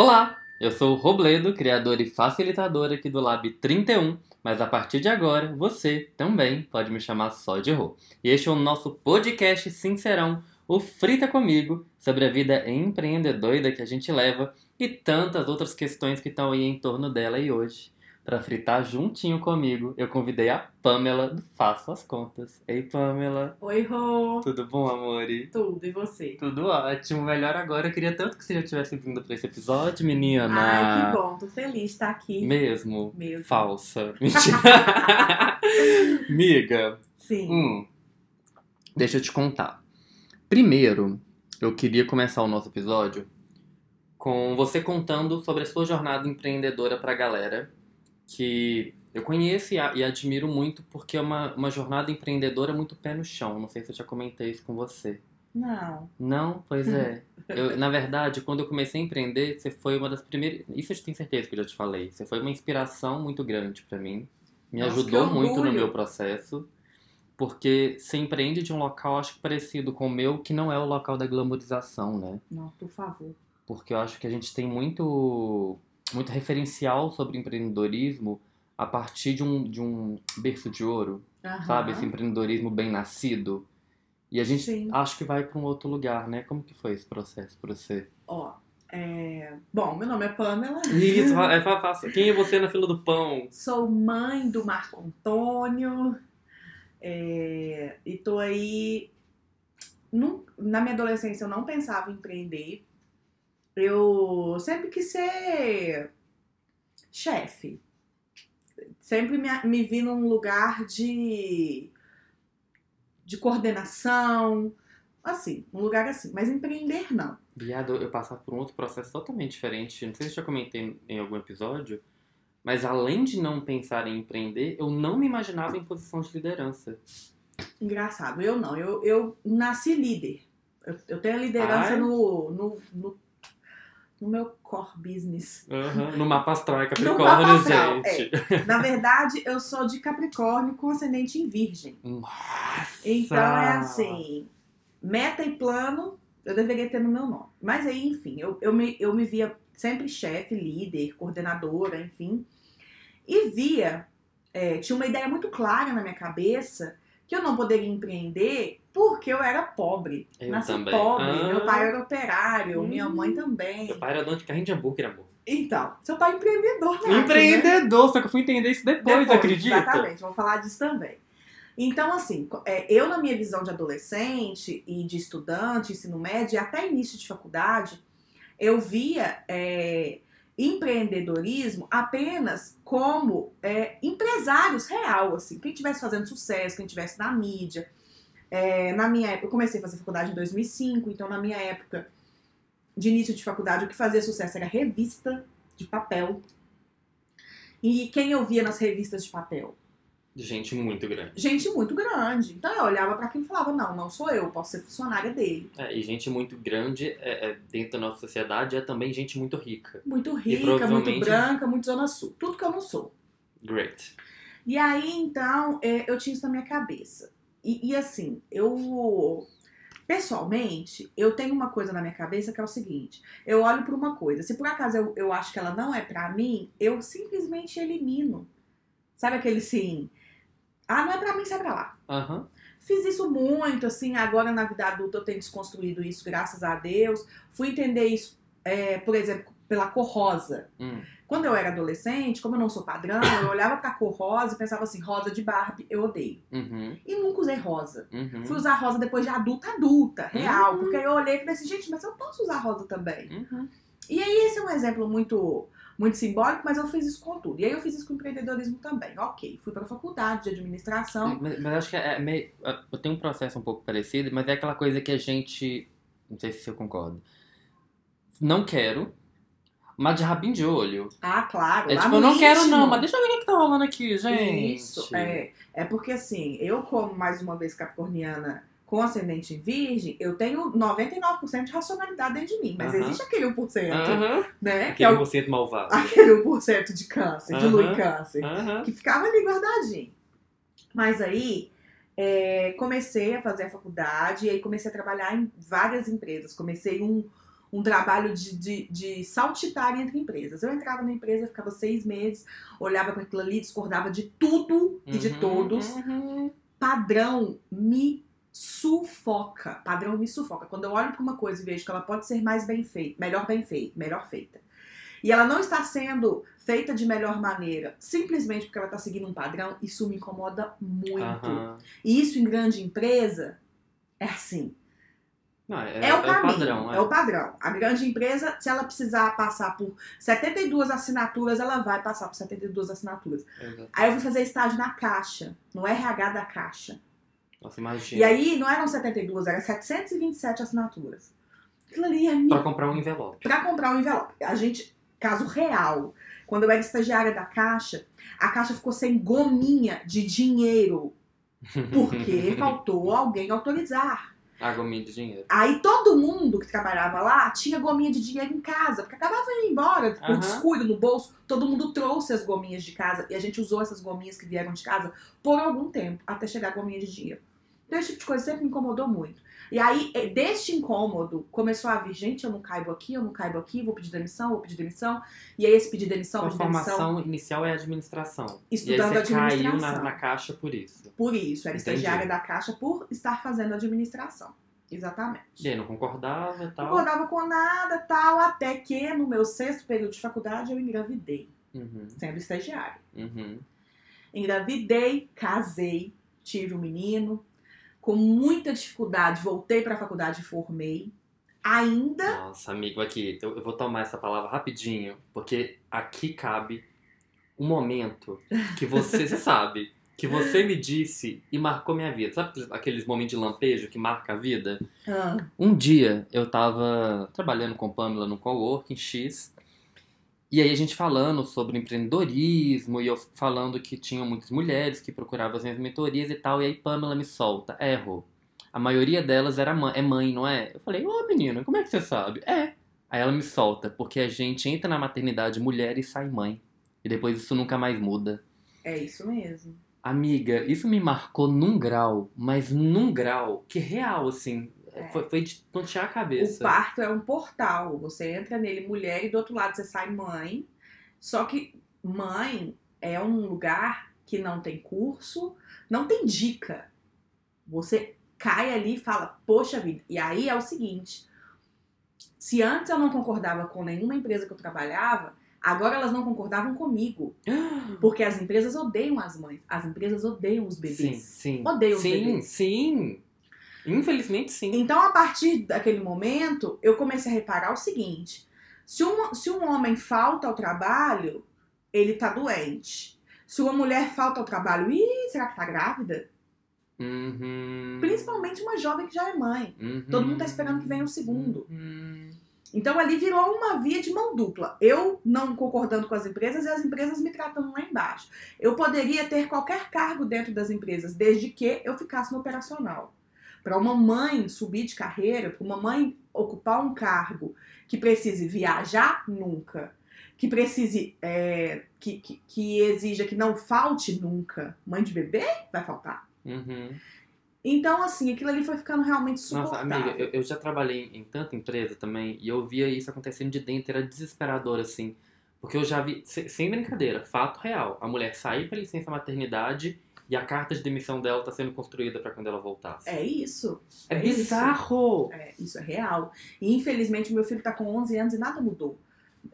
Olá, eu sou o Robledo, criador e facilitador aqui do Lab 31, mas a partir de agora você também pode me chamar só de Rô. E este é o nosso podcast sincerão, o Frita Comigo, sobre a vida empreendedora que a gente leva e tantas outras questões que estão aí em torno dela. E hoje, para fritar juntinho comigo, eu convidei a Pamela do Faço as Contas. Ei, Pamela. Oi, Rô. Tudo bom, amore? Tudo, e você? Tudo ótimo, melhor agora. Eu queria tanto que você já tivesse vindo pra esse episódio, menina. Ai, que bom, tô feliz de estar aqui. Mesmo? Mesmo. Falsa. Mentira. Miga, Sim. hum, deixa eu te contar. Primeiro, eu queria começar o nosso episódio com você contando sobre a sua jornada empreendedora pra galera, que eu conheço e, e admiro muito porque é uma, uma jornada empreendedora muito pé no chão. Não sei se eu já comentei isso com você. Não. Não, pois é. Eu, na verdade, quando eu comecei a empreender, você foi uma das primeiras. Isso eu tenho certeza que eu já te falei. Você foi uma inspiração muito grande pra mim. Me Nossa, ajudou muito no meu processo. Porque você empreende de um local, acho que parecido com o meu, que não é o local da glamorização, né? Não, por favor. Porque eu acho que a gente tem muito, muito referencial sobre empreendedorismo a partir de um, de um berço de ouro Aham. sabe? Esse empreendedorismo bem nascido. E a gente Sim. acho que vai para um outro lugar, né? Como que foi esse processo para você? Ó, é... Bom, meu nome é Pamela. Isso, é fácil. Quem é você na fila do pão? Sou mãe do Marco Antônio. é, E tô aí. Num- Na minha adolescência eu não pensava em empreender. Eu sempre quis ser chefe. Sempre me, me vi num lugar de, de coordenação, assim, um lugar assim. Mas empreender não. Viado, eu passava por um outro processo totalmente diferente. Não sei se eu já comentei em algum episódio, mas além de não pensar em empreender, eu não me imaginava em posição de liderança. Engraçado, eu não. Eu, eu nasci líder. Eu, eu tenho a liderança Ai. no, no, no, no meu core business. Aham, No mapa astral é Capricórnio, mapa astral, gente. Na verdade, eu sou de Capricórnio com ascendente em Virgem. Nossa! Então é assim, meta e plano eu deveria ter no meu nome. Mas aí, enfim, eu, eu, me, eu me via sempre chefe, líder, coordenadora, enfim. E via, é, tinha uma ideia muito clara na minha cabeça que eu não poderia empreender porque eu era pobre. Eu Nasci também. pobre, Ah. meu pai era operário, minha Hum. mãe também. Meu pai era dono de carrinho de hambúrguer, amor. Então, seu pai é empreendedor, nato, né? Empreendedor, só que eu fui entender isso depois, Depois, acredita? Exatamente, vamos falar disso também. Então, assim, é, eu na minha visão de adolescente e de estudante, ensino médio, e até início de faculdade, eu via é, empreendedorismo apenas como é, empresários real, assim, quem estivesse fazendo sucesso, quem estivesse na mídia. É, na minha época, eu comecei a fazer faculdade em 2005, então na minha época de início de faculdade, o que fazia sucesso era revista de papel. E quem eu via nas revistas de papel? Gente muito grande. Gente muito grande. Então eu olhava pra quem falava: não, não sou eu, posso ser funcionária dele. É, e gente muito grande é, é, dentro da nossa sociedade é também gente muito rica. Muito rica, provavelmente- muito branca, muito zona sul. Tudo que eu não sou. Great. E aí, então, é, eu tinha isso na minha cabeça. E, e assim, eu. Pessoalmente, eu tenho uma coisa na minha cabeça que é o seguinte: eu olho pra uma coisa, se por acaso eu, eu acho que ela não é pra mim, eu simplesmente elimino. Sabe aquele sim? Ah, não é pra mim, sai pra lá. Aham. Fiz isso muito, assim, agora na vida adulta eu tenho desconstruído isso, graças a Deus. Fui entender isso, é, por exemplo, pela cor rosa. Hum. Quando eu era adolescente, como eu não sou padrão, eu olhava pra cor rosa e pensava assim, rosa de Barbie, eu odeio. Uhum. E nunca usei rosa. Uhum. Fui usar rosa depois de adulta, adulta, real. Uhum. Porque aí eu olhei e falei assim, gente, mas eu posso usar rosa também. Uhum. E aí esse é um exemplo muito muito simbólico, mas eu fiz isso com tudo. E aí eu fiz isso com empreendedorismo também. Ok, fui pra faculdade de administração. Mas, mas acho que é meio. Eu tenho um processo um pouco parecido, mas é aquela coisa que a gente. Não sei se eu concordo. Não quero, mas de rabinho de olho. Ah, claro. É tipo, eu não quero não, mas deixa eu ver o que que tá rolando aqui, gente. Isso, é. É porque assim, eu como mais uma vez capricorniana com ascendente em virgem, eu tenho 99% de racionalidade dentro de mim. Mas Aham. existe aquele 1%, Aham. né? Que é Aquele o, 1% malvado. aquele 1% de câncer, de lua em câncer. Que ficava ali guardadinho. Mas aí é, comecei a fazer a faculdade e aí comecei a trabalhar em várias empresas. Comecei um, um trabalho de, de, de saltitar entre empresas. Eu entrava na empresa, ficava seis meses, olhava para aquilo ali, discordava de tudo e de Uhum, todos. uhum. Padrão me sufoca. Padrão me sufoca. Quando eu olho para uma coisa e vejo que ela pode ser mais bem feita, melhor bem feita, melhor feita. E ela não está sendo feita de melhor maneira, simplesmente porque ela está seguindo um padrão, isso me incomoda muito. Aham. E isso em grande empresa é assim. Não, é, É, o caminho, padrão. é. o padrão. A grande empresa, se ela precisar passar por 72 assinaturas, ela vai passar por 72 assinaturas. Exato. Aí eu fui fazer estágio na Caixa, no RH da Caixa. Nossa, imagina. E aí não eram 72, eram 727 assinaturas. Aquilo ali é Pra comprar um envelope. para comprar um envelope. A gente, caso real, quando eu era estagiária da Caixa, a Caixa ficou sem gominha de dinheiro porque faltou alguém autorizar. A gominha de dinheiro. Aí todo mundo que trabalhava lá tinha gominha de dinheiro em casa, porque acabava indo embora por Aham. descuido no bolso. Todo mundo trouxe as gominhas de casa e a gente usou essas gominhas que vieram de casa por algum tempo, até chegar a gominha de dinheiro. Então, esse tipo de coisa sempre me incomodou muito. E aí, eh, deste incômodo, começou a vir, gente, eu não caibo aqui, eu não caibo aqui, vou pedir demissão, vou pedir demissão. E aí, esse pedir demissão, Sua pedir demissão, formação inicial é administração. Estudando e aí você caiu administração. na, na caixa por isso. por isso, era Entendi. estagiária da Caixa por estar fazendo administração. Exatamente. E aí não concordava e Não tal. concordava com nada, tal, até que no meu sexto período de faculdade eu engravidei, Uhum, sendo estagiária. uhum. Engravidei, casei, tive um menino, com muita dificuldade voltei para a faculdade e formei. Ainda Nossa, amigo, aqui, eu, eu vou tomar essa palavra rapidinho, porque aqui cabe um momento que você, você sabe, que você me disse e marcou minha vida. Sabe aqueles, aqueles momentos de lampejo que marca a vida? ah, Um dia eu tava trabalhando com Pamela no Coworking X, e aí a gente falando sobre empreendedorismo, e eu falando que tinham muitas mulheres que procuravam as minhas mentorias e tal, e aí Pamela me solta, erro. A maioria delas era mãe, é mãe, não é? Eu falei, ô menina, como é que você sabe? É. Aí ela me solta, porque a gente entra na maternidade mulher e sai mãe. E depois isso nunca mais muda. é isso mesmo. Amiga, isso me marcou num grau, mas num grau que real, assim, É. foi, foi de tontear a O cabeça. parto é um portal. Você entra nele mulher e do outro lado você sai mãe. Só que mãe é um lugar que não tem curso, não tem dica. Você cai ali e fala, poxa vida. E aí é o seguinte: se antes eu não concordava com nenhuma empresa que eu trabalhava, agora elas não concordavam comigo. Porque as empresas odeiam as mães, as empresas odeiam os bebês. Sim, sim. Odeio os Sim, bebês. sim. Infelizmente, sim. Então, a partir daquele momento, eu comecei a reparar o seguinte: se um, se um homem falta ao trabalho, ele tá doente. Se uma mulher falta ao trabalho, ih, será que tá grávida? Uhum. Principalmente uma jovem que já é mãe. Uhum. Todo mundo tá esperando que venha o segundo. Uhum. Então ali virou uma via de mão dupla. Eu não concordando com as empresas e as empresas me tratando lá embaixo. Eu poderia ter qualquer cargo dentro das empresas, desde que eu ficasse no operacional. Para uma mãe subir de carreira, para uma mãe ocupar um cargo que precise viajar, nunca. Que precise, é, que, que, que exija que não falte nunca. Mãe de bebê vai faltar. Uhum. Então, assim, aquilo ali foi ficando realmente Nossa, suportável. amiga, eu, eu já trabalhei em tanta empresa também e eu via isso acontecendo de dentro, era desesperador, assim. Porque eu já vi, se- sem brincadeira, fato real, a mulher sair pra licença maternidade e a carta de demissão dela tá sendo construída pra quando ela voltasse. É isso. É é isso. bizarro! É, isso é real. E infelizmente meu filho tá com 11 anos e nada mudou.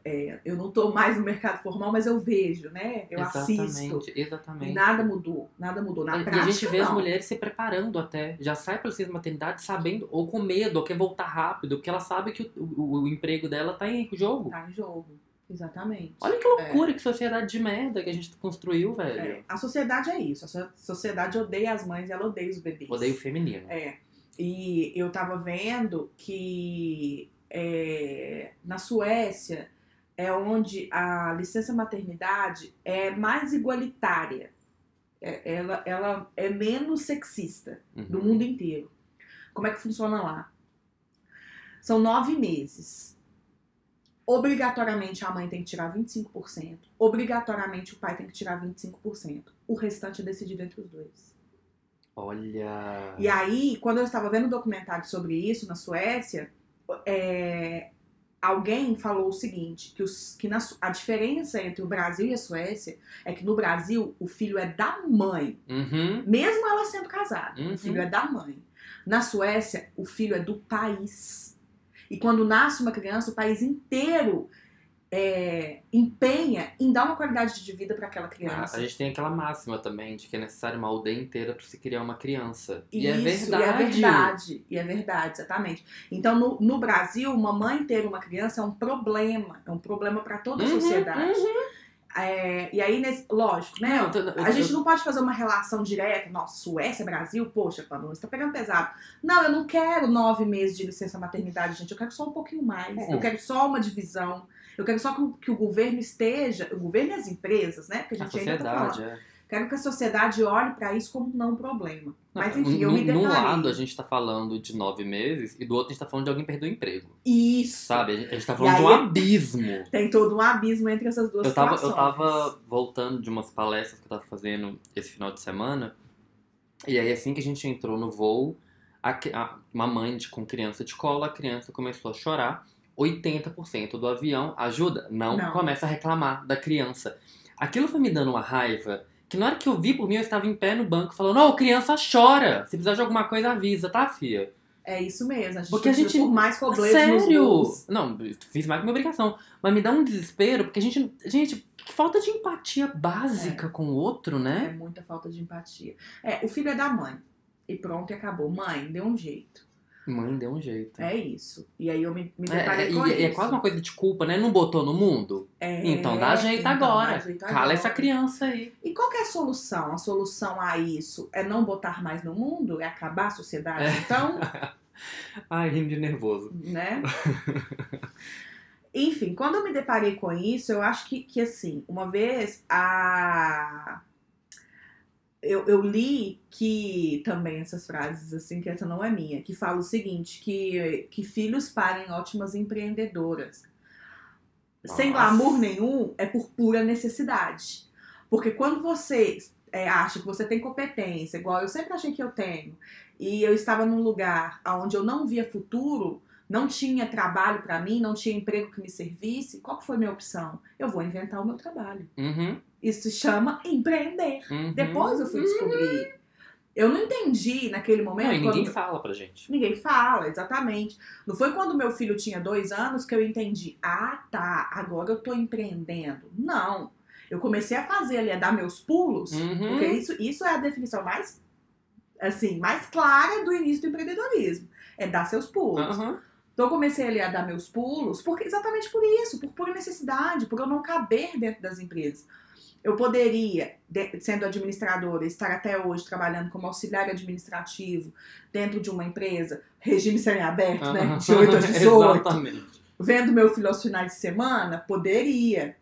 É, eu não tô mais no mercado formal, mas eu vejo, né? Eu assisto. exatamente, E exatamente. nada mudou. Nada mudou. Na E- prática, e a gente vê as não. mulheres se preparando até. Já sai pra licença maternidade sabendo, ou com medo, ou quer voltar rápido, porque ela sabe que o, o- o emprego dela tá em jogo. Tá em jogo. Exatamente. Olha que loucura, que sociedade de merda que a gente construiu, velho. É, a sociedade é isso. A so- sociedade odeia as mães e ela odeia os bebês. Odeio o feminino. É. E eu tava vendo que é, na Suécia é onde a licença maternidade é mais igualitária. É- ela, ela é menos sexista do Uhum. mundo inteiro. Como é que funciona lá? São nove meses. Obrigatoriamente a mãe tem que tirar 25%. Obrigatoriamente o pai tem que tirar 25%. O restante é decidido entre os dois. Olha. E aí, quando eu estava vendo um documentário sobre isso na Suécia, é, alguém falou o seguinte, que, os, que na, a diferença entre o Brasil e a Suécia é que no Brasil o filho é da mãe, Uhum. mesmo ela sendo casada, Uhum. o filho é da mãe. Na Suécia, o filho é do país. E quando nasce uma criança, o país inteiro é, empenha em dar uma qualidade de vida para aquela Ah, criança. A gente tem aquela máxima também de que é necessário uma aldeia inteira para se criar uma criança. e é Isso, verdade. E é verdade, e é verdade, exatamente. Então, no, no Brasil, uma mãe ter uma criança é um problema, é um problema para toda a Uhum, sociedade. É, e aí, nesse- lógico, né? Não, eu- a gente não pode fazer uma relação direta, nossa, Suécia, Brasil, poxa, Pamela, você tá pegando pesado. Não, eu não quero nove meses de licença maternidade, gente. Eu quero só um pouquinho mais. Uhum. Eu quero só uma divisão. Eu quero só que, o- que o governo esteja, o governo e as empresas, né? Porque a A gente ainda tá falando. sociedade, é. Quero que a sociedade olhe pra isso como não problema. Mas enfim, eu num- me Num deparei. lado a gente tá falando de nove meses e do outro a gente tá falando de alguém perder o emprego. Isso. Sabe? A gente, a gente tá falando E de um aí- abismo. Tem todo um abismo entre essas duas Eu tava, eu situações. tava voltando de umas palestras que eu tava fazendo esse final de semana. E aí, assim que a gente entrou no voo, a a- uma mãe de- com criança de cola, a criança começou a chorar. 80% do avião ajuda, não, Não. começa a reclamar da criança. Aquilo foi me dando uma raiva. Que na hora que eu vi por mim, eu estava em pé no banco falando: Não, criança chora. Se precisar de alguma coisa, avisa, tá, fia? É isso mesmo. A gente Porque a gente- por mais nos Sério? Não, fiz mais que minha obrigação. Mas me dá um desespero, porque a gente. Gente, que falta de empatia básica com o outro, É né? muita falta de empatia. É, o filho é da mãe. E pronto, e acabou. Mãe, deu um jeito. Mãe, deu um jeito. É isso. E aí eu me, me É, deparei é, com e isso. é quase uma coisa de culpa, né? Não botou no mundo? É, então dá jeito então agora. dá jeito Cala agora. essa criança aí. E qual que é a solução? A solução a isso é não botar mais no mundo? É acabar a sociedade? É. Então, Ai, rindo de nervoso. né? Enfim, quando eu me deparei com isso, eu acho que, que assim, uma vez a. Eu, eu li que também essas frases, assim, que essa não é minha, que fala o seguinte: que, que filhos parem ótimas empreendedoras. Sem Nossa. glamour nenhum, é por pura necessidade. Porque quando você é, acha que você tem competência, igual eu sempre achei que eu tenho, e eu estava num lugar onde eu não via futuro, não tinha trabalho para mim, não tinha emprego que me servisse, qual que foi a minha opção? Eu vou inventar o meu trabalho. Uhum, Isso se chama empreender. uhum. Depois eu fui descobrir. Eu não entendi naquele momento. Não, ninguém quando- fala pra gente. Ninguém fala, exatamente. Não foi quando meu filho tinha dois anos que eu entendi. Ah, tá, agora eu tô empreendendo. Não. Eu comecei a fazer ali, a dar meus pulos, Uhum. porque isso, isso é a definição mais, assim, mais clara do início do empreendedorismo. É dar seus pulos. Aham. Então eu comecei ali a dar meus pulos, porque exatamente por isso, por pura necessidade, por eu não caber dentro das empresas. Eu poderia, de- sendo administradora, estar até hoje trabalhando como auxiliar administrativo dentro de uma empresa, regime semiaberto, né? De 8 às 18 Exatamente. vendo meu filho aos finais de semana, poderia.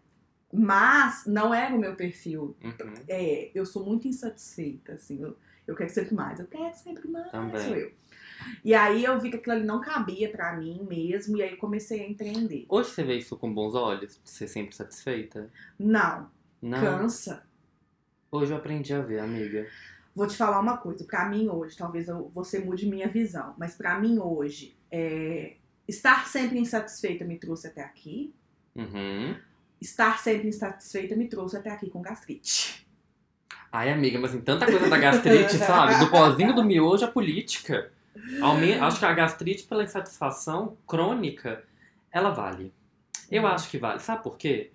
Mas não era o meu perfil. Uhum. É, eu sou muito insatisfeita, assim. Eu, eu quero sempre mais. Eu quero sempre mais, Também. sou eu. E aí eu vi que aquilo ali não cabia pra mim mesmo, e aí comecei a empreender. Hoje você vê isso com bons olhos? De ser sempre satisfeita? Não, Não. cansa. Hoje eu aprendi a ver, amiga. Vou te falar uma coisa. Pra mim hoje, talvez eu, você mude minha visão, mas pra mim hoje, é, estar sempre insatisfeita me trouxe até aqui. Uhum. Estar sempre insatisfeita me trouxe até aqui com gastrite. Ai, amiga, mas tem tanta coisa da gastrite, sabe? Do pozinho do miojo à política. Acho que a gastrite, pela insatisfação crônica, ela vale. Eu acho que vale. Sabe por quê?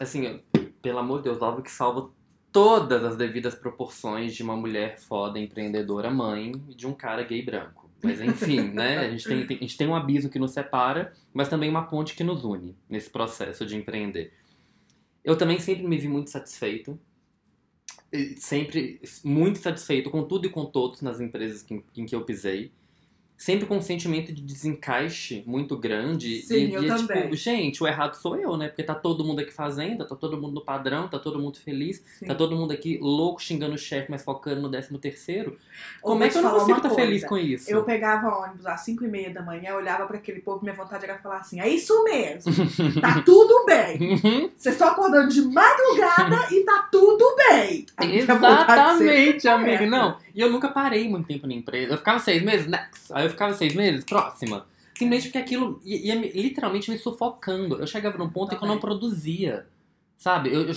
Assim, pelo amor de Deus, óbvio que salva todas as devidas proporções de uma mulher foda, empreendedora, mãe de um cara gay branco. Mas enfim, né? A gente tem, tem- a gente tem um abismo que nos separa, mas também uma ponte que nos une nesse processo de empreender. Eu também sempre me vi muito satisfeito. Sempre muito satisfeito com tudo e com todos nas empresas que- em que eu pisei. Sempre com um sentimento de desencaixe muito grande. Sim, e, eu e é também. tipo, gente, o errado sou eu, né? Porque tá todo mundo aqui fazendo, tá todo mundo no padrão, tá todo mundo feliz, Sim. tá todo mundo aqui louco xingando o chefe, mas focando no décimo terceiro. Ou Como é que eu não consigo estar feliz coisa. com isso? Eu pegava ônibus às 5 e meia da manhã, olhava pra aquele povo, minha vontade era falar assim: é isso mesmo, tá tudo bem. Uhum. Vocês estão acordando de madrugada e tá tudo bem. Exatamente, amiga. essa. Não, e eu nunca parei muito tempo na empresa. Eu ficava seis meses, next. Aí eu ficava seis meses, próxima. Simplesmente porque aquilo ia, ia me- literalmente me sufocando. Eu chegava num ponto em que eu não produzia. Sabe? Eu, eu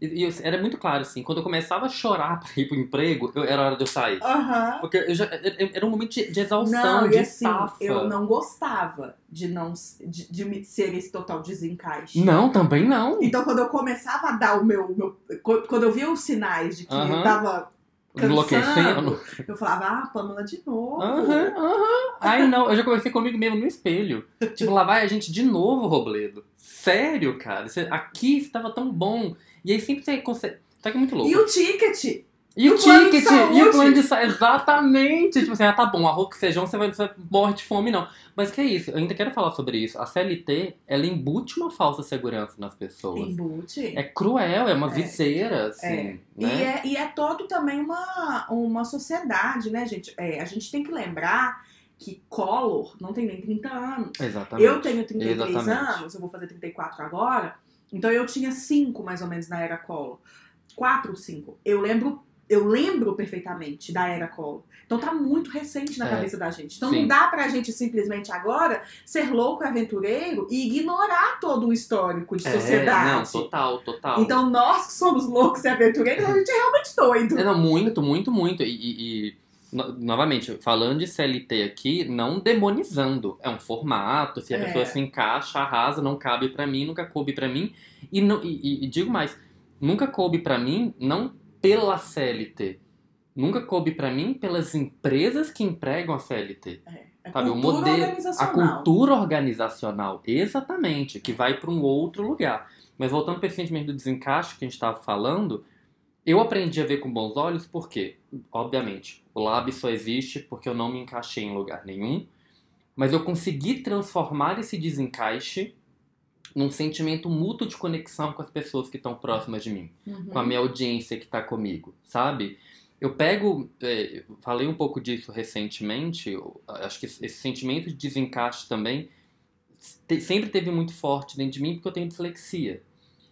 eu- era muito claro, assim, quando eu começava a chorar pra ir pro emprego, eu- era hora de eu sair. Aham. Porque eu já, era um momento de, de exaustão, Não, de e assim, estafa. eu não gostava de não de, de me ser esse total desencaixe. Não, também não. Então, quando eu começava a dar o meu. meu- quando eu via os sinais de que Aham. eu tava Enlouquecendo. Eu falava, ah, Pamela de novo. Aham, aham. Ai, não, eu já conversei comigo mesmo no espelho. Tipo, lá vai a gente de novo, Robledo. Sério, cara. Você- aqui estava tão bom. E aí sempre você consegue. Tá que é muito louco. E o ticket? E o ticket, e o plano de saúde, exatamente. Tipo assim, ah, tá bom, arroz com feijão, você vai, você morre de fome, não. Mas que é isso, eu ainda quero falar sobre isso. A CLT, ela embute uma falsa segurança nas pessoas. Embute. É cruel, é uma É. viseira, assim, É. E, né? é, e é todo também uma, uma sociedade, né, gente? É, a gente tem que lembrar que Collor não tem nem 30 anos. Exatamente. Eu tenho 33 Exatamente. anos, eu vou fazer 34 agora. Então eu tinha 5 mais ou menos na era Collor. 4 ou 5. Eu lembro, eu lembro perfeitamente da era Collor. Então tá muito recente na É. cabeça da gente. Então Sim. não dá pra gente simplesmente agora ser louco e aventureiro e ignorar todo o histórico de É, sociedade. não, total, total. Então nós que somos loucos e aventureiros, a gente é realmente doido. É, não, muito, muito, muito. E, e- e, no- novamente, falando de CLT aqui, não demonizando. É um formato, se a É. pessoa se encaixa, arrasa, não cabe pra mim, nunca coube pra mim. E, não, e- e digo mais, nunca coube pra mim, não pela CLT. Nunca coube pra mim pelas empresas que empregam a CLT. É Sabe, o cultura modelo, a organizacional. cultura organizacional, exatamente, que vai para um outro lugar. Mas voltando para sentimento do desencaixe que a gente estava falando, eu aprendi a ver com bons olhos porque, obviamente, o lab só existe porque eu não me encaixei em lugar nenhum, mas eu consegui transformar esse desencaixe num sentimento mútuo de conexão com as pessoas que estão próximas de mim Uhum. com a minha audiência que tá comigo, sabe? Eu pego, é, falei um pouco disso recentemente, acho que esse sentimento de desencaixe também te- sempre teve muito forte dentro de mim porque eu tenho dislexia.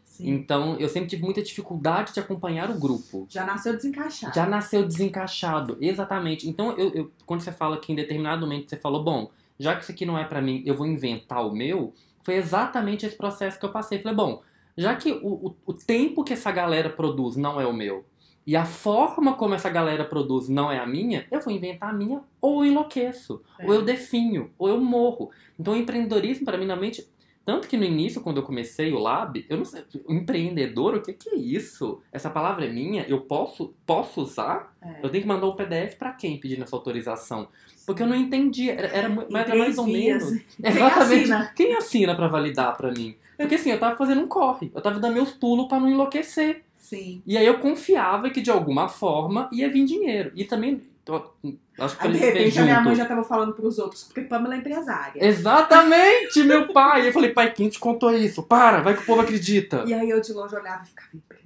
Sim. Então, eu sempre tive muita dificuldade de acompanhar o grupo. Já nasceu desencaixado. Já nasceu desencaixado, exatamente. Então, eu, eu- quando você fala que em determinado momento você falou, bom, já que isso aqui não é pra mim, eu vou inventar o meu, foi exatamente esse processo que eu passei. Falei, bom, já que o, o, o tempo que essa galera produz não é o meu, e a forma como essa galera produz não é a minha, eu vou inventar a minha, ou eu enlouqueço, É. ou eu definho, ou eu morro. Então, o empreendedorismo, para mim, na mente. Tanto que no início, quando eu comecei o Lab, eu não sei. Empreendedor, o que, que é isso? Essa palavra é minha? Eu posso, posso usar? É. Eu tenho que mandar o PDF pra quem pedindo essa autorização? Porque eu não entendia. Era, era, era mais ou menos. Quem Exatamente. assina? Quem assina pra validar pra mim? Porque assim, eu tava fazendo um corre. Eu tava dando meus pulos pra não enlouquecer. Sim. E aí eu confiava que de alguma forma ia vir dinheiro. E também. Tô- acho que Aí, de repente, fez a minha junto- mãe já tava falando pros outros, porque Pamela é empresária. Exatamente, meu pai. Eu falei, pai, quem te contou isso? Para, vai que o povo acredita. E aí eu de longe olhava e ficava. Então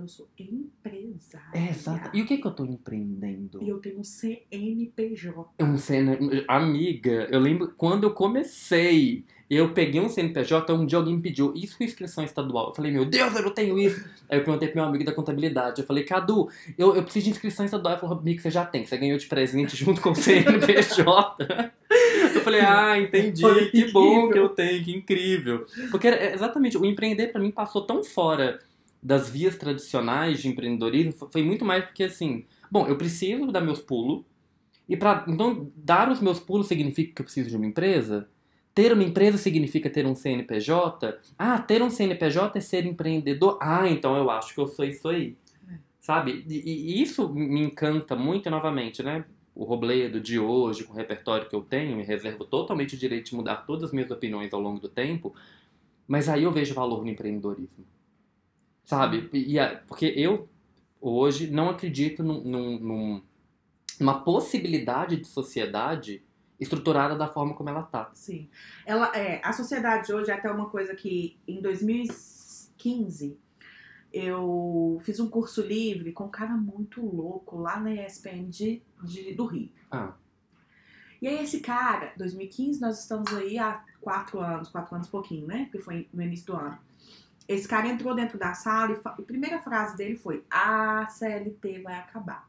eu sou empresária. É, exato. E o que que eu tô empreendendo? E eu tenho um CNPJ. Não sei, né? Amiga, eu lembro quando eu comecei, eu peguei um CNPJ, um dia alguém me pediu isso com inscrição estadual. Eu falei, meu Deus, eu não tenho isso. Aí eu perguntei pro meu amigo da contabilidade. Eu falei, Cadu, eu, eu preciso de inscrição estadual. Ele falou, amigo, você já tem, você ganhou de presente junto com o CNPJ. Eu falei, ah, entendi, Olha que que bom que eu tenho, que incrível. Porque era- exatamente, o empreender pra mim passou tão fora das vias tradicionais de empreendedorismo, foi- muito mais porque assim, bom, eu preciso dar meus pulos, e para então dar os meus pulos significa que eu preciso de uma empresa? Ter uma empresa significa ter um CNPJ? Ah, ter um CNPJ é ser empreendedor? Ah, então eu acho que eu sou isso aí. É. Sabe? E, e isso me encanta muito, novamente, né? O Robledo de hoje, com o repertório que eu tenho, me reservo totalmente o direito de mudar todas as minhas opiniões ao longo do tempo, mas aí eu vejo valor no empreendedorismo. Sabe? E, a- porque eu, hoje, não acredito num- num- num, numa possibilidade de sociedade estruturada da forma como ela tá. Sim. Ela, é, a sociedade hoje é até uma coisa que em 2015 eu fiz um curso livre com um cara muito louco lá na ESPN de, de- do Rio. Ah. E aí esse cara, 2015, nós estamos aí há quatro anos, quatro anos e pouquinho, né? Porque foi no início do ano. Esse cara entrou dentro da sala e a primeira frase dele foi: A CLT vai acabar.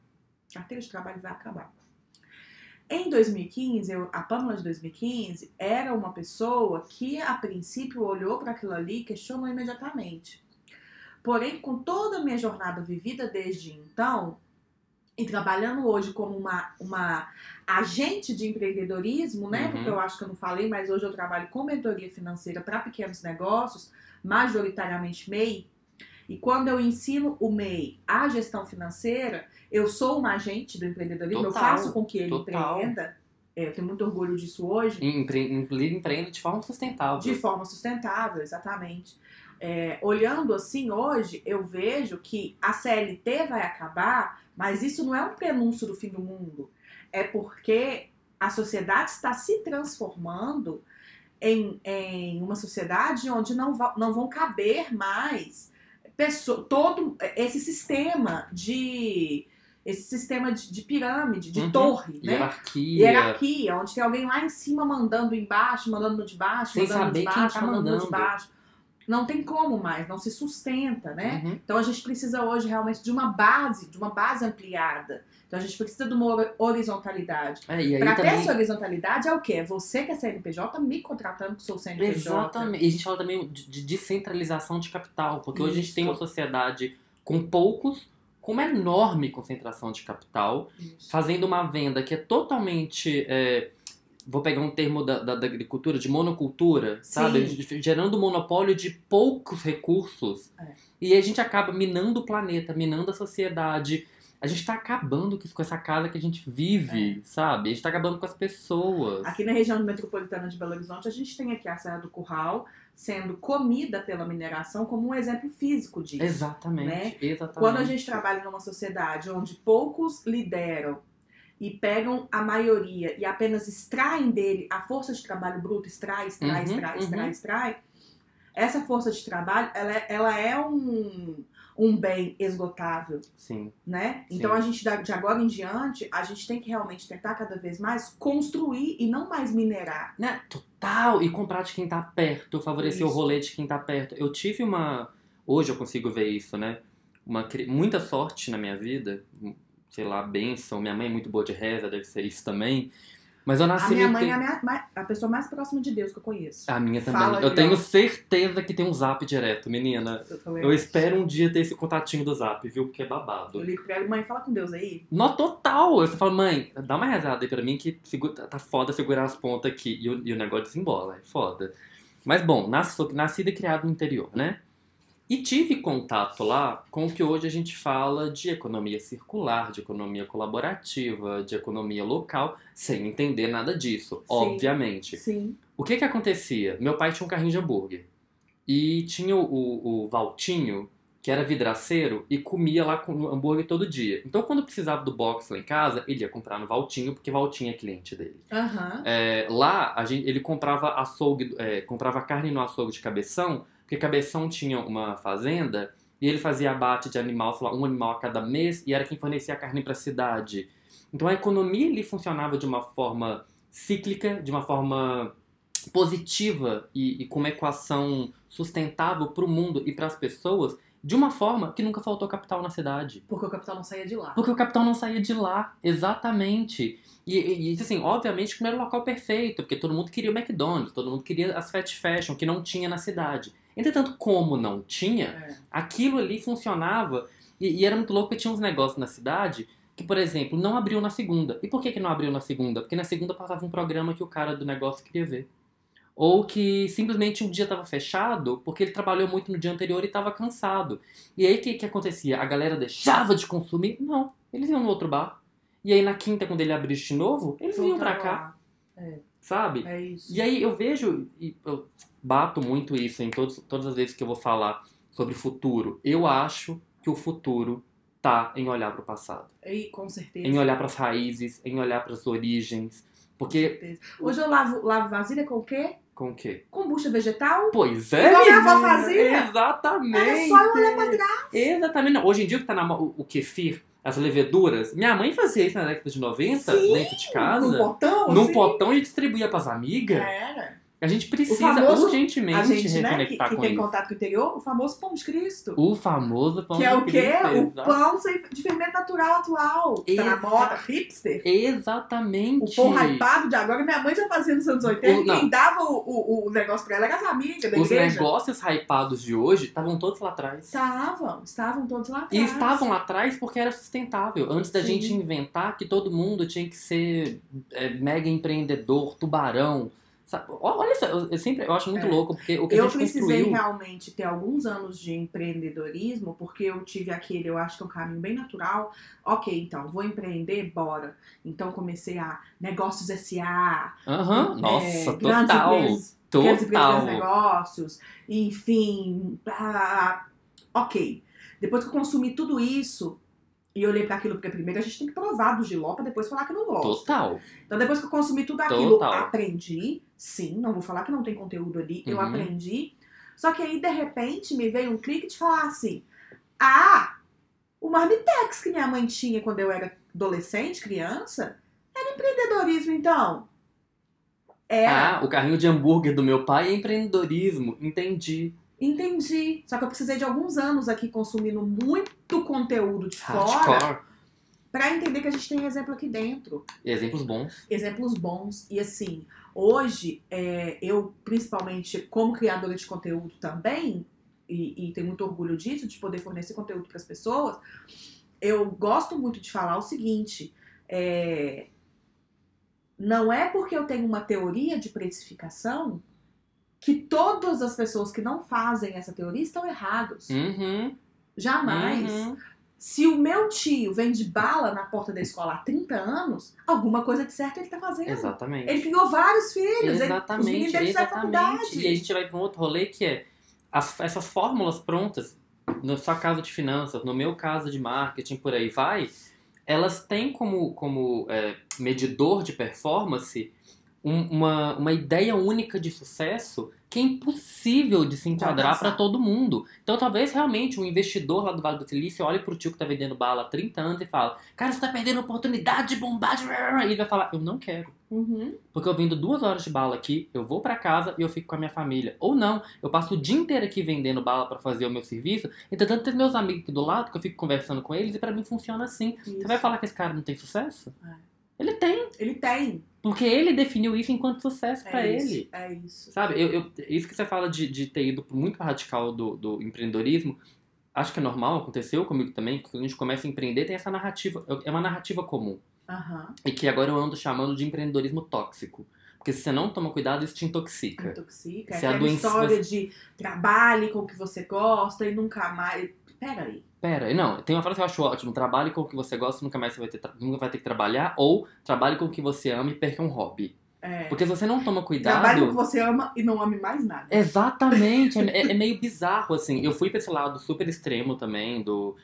A carteira de trabalho vai acabar. Em 2015, eu, a Pamela de 2015 era uma pessoa que, a princípio, olhou para aquilo ali e questionou imediatamente. Porém, com toda a minha jornada vivida desde então, e trabalhando hoje como uma, uma agente de empreendedorismo, né? Uhum. Porque eu acho que eu não falei, mas hoje eu trabalho com mentoria financeira para pequenos negócios, majoritariamente MEI. E quando eu ensino o MEI a gestão financeira, eu sou uma agente do empreendedorismo, Total, eu faço com que ele total. empreenda. É, eu tenho muito orgulho disso hoje. Empre, empreenda de forma sustentável. De forma sustentável, exatamente. É, olhando assim hoje, eu vejo que a CLT vai acabar, mas isso não é um prenúncio do fim do mundo. É porque a sociedade está se transformando em, em uma sociedade onde não, não vão caber mais pessoa, todo esse sistema de esse sistema de, de pirâmide, de Uhum. torre, né? Hierarquia. hierarquia, onde tem alguém lá em cima mandando embaixo, mandando de baixo, Sem mandando saber de quem baixo, tá mandando no de mandando. baixo. Não tem como mais, não se sustenta, né? Uhum. Então a gente precisa hoje realmente de uma base, de uma base ampliada. Então a gente precisa de uma hor- horizontalidade. É, e Para ter também... essa horizontalidade é o quê? É você que é CNPJ me contratando que sou CNPJ. Exatamente. E a gente fala também de, de descentralização de capital, porque hoje a gente Isso. tem uma sociedade com poucos, com uma enorme concentração de capital, Isso. fazendo uma venda que é totalmente. é, vou pegar um termo da, da- da agricultura, de monocultura, sabe? Sim. Gerando monopólio de poucos recursos. É. E a gente acaba minando o planeta, minando a sociedade. A gente tá acabando com essa casa que a gente vive, sabe? A gente tá acabando com as pessoas. É. Aqui na região metropolitana de Belo Horizonte, a gente tem aqui a Serra do Curral sendo comida pela mineração como um exemplo físico disso. Exatamente, né? exatamente. Quando a gente trabalha numa sociedade onde poucos lideram e pegam a maioria e apenas extraem dele a força de trabalho bruto, extrai, extrai, Uhum, extrai, extrai, uhum. extrai, essa força de trabalho, ela é, ela é um, um bem esgotável, Sim. né? Então Sim. a gente, de agora em diante, a gente tem que realmente tentar cada vez mais construir e não mais minerar. Né? Total! E comprar de quem tá perto, favorecer o Isso. rolê de quem tá perto. Eu tive uma. Hoje eu consigo ver isso, né? Uma, muita sorte na minha vida. Sei lá, bênção. Minha mãe é muito boa de reza, deve ser isso também. Mas eu A nasci minha no mãe te- é a, minha- a pessoa mais próxima de Deus que eu conheço. A minha também. Fala eu tenho certeza que tem um zap direto, menina. Eu, Eu espero um dia ter esse contatinho do zap, viu? Porque é babado. Eu ligo pra ela, mãe, fala com Deus aí. No total! Eu falo, mãe, dá uma rezada aí pra mim que tá foda segurar as pontas aqui. E o, e o negócio desembola, é foda. Mas bom, nas- sou nascido e criado no interior, né? E tive contato lá com o que hoje a gente fala de economia circular, de economia colaborativa, de economia local, sem entender nada disso, obviamente. Sim. O que que acontecia? Meu pai tinha um carrinho de hambúrguer. E tinha o, o, Valtinho, que era vidraceiro, e comia lá com o hambúrguer todo dia. Então, quando precisava do box lá em casa, ele ia comprar no Valtinho, porque Valtinho é cliente dele. Aham. É, lá, gente, ele comprava açougue, é, comprava carne no açougue de Cabeção, porque Cabeção tinha uma fazenda, e ele fazia abate de animal, sei lá, um animal a cada mês, e era quem fornecia a carne para a cidade. Então, a economia ali funcionava de uma forma cíclica, de uma forma positiva e, e com uma equação sustentável para o mundo e para as pessoas, de uma forma que nunca faltou capital na cidade. Porque o capital não saía de lá. Porque o capital não saía de lá, exatamente. E, e, assim, obviamente que não era o local perfeito, porque todo mundo queria o McDonald's, todo mundo queria as fast fashion, que não tinha na cidade. Entretanto, como não tinha, É. aquilo ali funcionava e, e era muito louco porque tinha uns negócios na cidade que, por exemplo, não abriu na segunda. E por que, que não abriu na segunda? Porque na segunda passava um programa que o cara do negócio queria ver. Ou que simplesmente um dia estava fechado porque ele trabalhou muito no dia anterior e estava cansado. E aí o que, que acontecia? A galera deixava de consumir? Não. Eles iam no outro bar. E aí na quinta, quando ele abrisse de novo, eles vinham pra cá, Voltava lá. Sabe? É isso. E aí eu vejo, e eu bato muito isso em todos, todas as vezes que eu vou falar sobre futuro. Eu acho que o futuro tá em olhar para o passado, E, com certeza. em olhar para as raízes, em olhar para as origens. Com Porque certeza. Hoje eu lavo, lavo vasilha com o quê? com o quê? Kombucha vegetal? Pois é, Igual minha avó fazia. Exatamente. Era só eu olhar pra trás. Exatamente. Hoje em dia que tá na o, o kefir, as leveduras, minha mãe fazia isso na década de 90, Sim, dentro de casa. Num potão? num assim? potão e distribuía pras amigas. Era. A gente precisa famoso- urgentemente A gente, né, que, reconectar que com tem isso. contato com o interior, o famoso pão de Cristo. O famoso pão que é de o quê? Cristo, O pão de fermento natural atual. que Tá na moda, hipster. Exatamente. O pão hypado de agora, minha mãe já fazia nos anos 80. O- não. quem dava o, o, o negócio pra ela era as amigas da Os igreja. negócios hypados de hoje estavam todos lá atrás. Estavam, estavam todos lá E atrás. estavam lá atrás porque era sustentável. Antes da Sim. gente inventar que todo mundo tinha que ser é, mega empreendedor, tubarão. Sabe? Olha só, eu, eu sempre eu acho muito É. louco, porque o que Eu precisei construiu. realmente ter alguns anos de empreendedorismo, porque eu tive aquele, eu acho que é um caminho bem natural. Ok, então, vou empreender, bora. Então comecei a negócios SA, Aham, é, nossa, grandes total. empresas, grandes empresas, Total. grandes negócios, enfim. blá. ok. Depois que eu consumi tudo isso, e olhei para aquilo, porque primeiro a gente tem que provar do giló pra depois falar que não gosta. Total. Então, depois que eu consumi tudo aquilo, Total. aprendi. Sim, não vou falar que não tem conteúdo ali, eu Uhum. aprendi. Só que aí, de repente, me veio um clique de falar assim: Ah, o Marmitex que minha mãe tinha quando eu era adolescente, criança, era empreendedorismo, então. Era. Ah, o carrinho de hambúrguer do meu pai é empreendedorismo. Entendi. Entendi. Só que eu precisei de alguns anos aqui consumindo muito conteúdo de fora Hardcore. pra entender que a gente tem exemplo aqui dentro. Exemplos bons. exemplos bons. E assim, hoje, é, eu, principalmente como criadora de conteúdo também, e, e tenho muito orgulho disso, de poder fornecer conteúdo para as pessoas, eu gosto muito de falar o seguinte: é, não é porque eu tenho uma teoria de precificação que todas as pessoas que não fazem essa teoria estão errados. Uhum. Jamais. uhum. Se o meu tio vende bala na porta da escola há 30 anos, alguma coisa de certo ele tá fazendo. Exatamente. Ele criou vários filhos. ele- os meninos Exatamente, dele exatamente. faculdade. E a gente vai para um outro rolê que é as- essas fórmulas prontas, no seu caso de finanças, no meu caso de marketing, por aí vai, elas têm como, como é, medidor de performance um- uma, uma ideia única de sucesso que é impossível de se enquadrar para todo mundo. Então talvez realmente um investidor lá do Vale do Silício olhe pro tio que tá vendendo bala há 30 anos e fala, cara, você tá perdendo a oportunidade de bombar. de-" E ele vai falar, eu não quero. Uhum. Porque eu vendo duas horas de bala aqui, eu vou pra casa e eu fico com a minha família. Ou não, eu passo o dia inteiro aqui vendendo bala pra fazer o meu serviço, entretanto tem meus amigos aqui do lado que eu fico conversando com eles e pra mim funciona assim. Você Isso. vai falar que esse cara não tem sucesso? É. Ele tem, Ele tem. porque ele definiu isso enquanto sucesso pra é ele. Isso, é isso. Sabe, eu, eu- isso que você fala de, de ter ido muito radical do, do empreendedorismo, acho que é normal, aconteceu comigo também, que quando a gente começa a empreender tem essa narrativa, é uma narrativa comum. Aham. E que agora eu ando chamando de empreendedorismo tóxico. Porque se você não toma cuidado, isso te intoxica. Intoxica. Se a Aquela doença- história de trabalhe com o que você gosta e nunca mais. Peraí. Pera, não, tem uma frase que eu acho ótima. Trabalhe com o que você gosta, nunca mais você vai ter, nunca vai ter que trabalhar. Ou trabalhe com o que você ama e perca um hobby. É. Porque se você não toma Trabalhe com o que cuidado... você ama e não ame mais nada. Exatamente, é, é- é meio bizarro, assim. Eu fui pra esse lado super extremo também, do...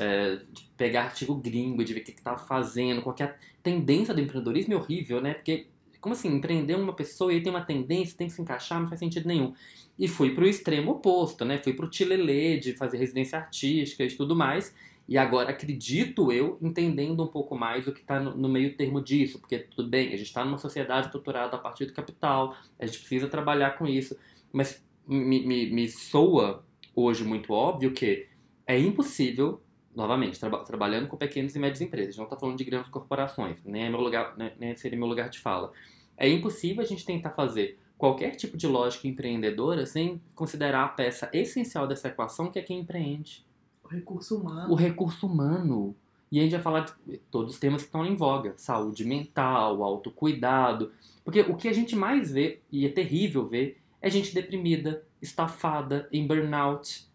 é, de pegar artigo gringo, de ver o que, que tava fazendo, qualquer tendência do empreendedorismo é horrível, né? Porque, como assim, empreender uma pessoa e tem uma tendência, tem que se encaixar, não faz sentido nenhum. E fui pro extremo oposto, né? Fui pro tilelê de fazer residência artística e tudo mais. E agora acredito eu entendendo um pouco mais o que está no, no meio termo disso, porque tudo bem, a gente está numa sociedade estruturada a partir do capital, a gente precisa trabalhar com isso, mas me, me, me soa hoje muito óbvio que é impossível, novamente, traba- trabalhando com pequenas e médias empresas, não está falando de grandes corporações, nem, é meu lugar, nem, nem seria meu lugar de fala. É impossível a gente tentar fazer qualquer tipo de lógica empreendedora sem considerar a peça essencial dessa equação, que é quem empreende O recurso humano. o recurso humano. E a gente vai falar de todos os temas que estão em voga: saúde mental, autocuidado. Porque o que a gente mais vê, e é terrível ver, é gente deprimida, estafada, em burnout.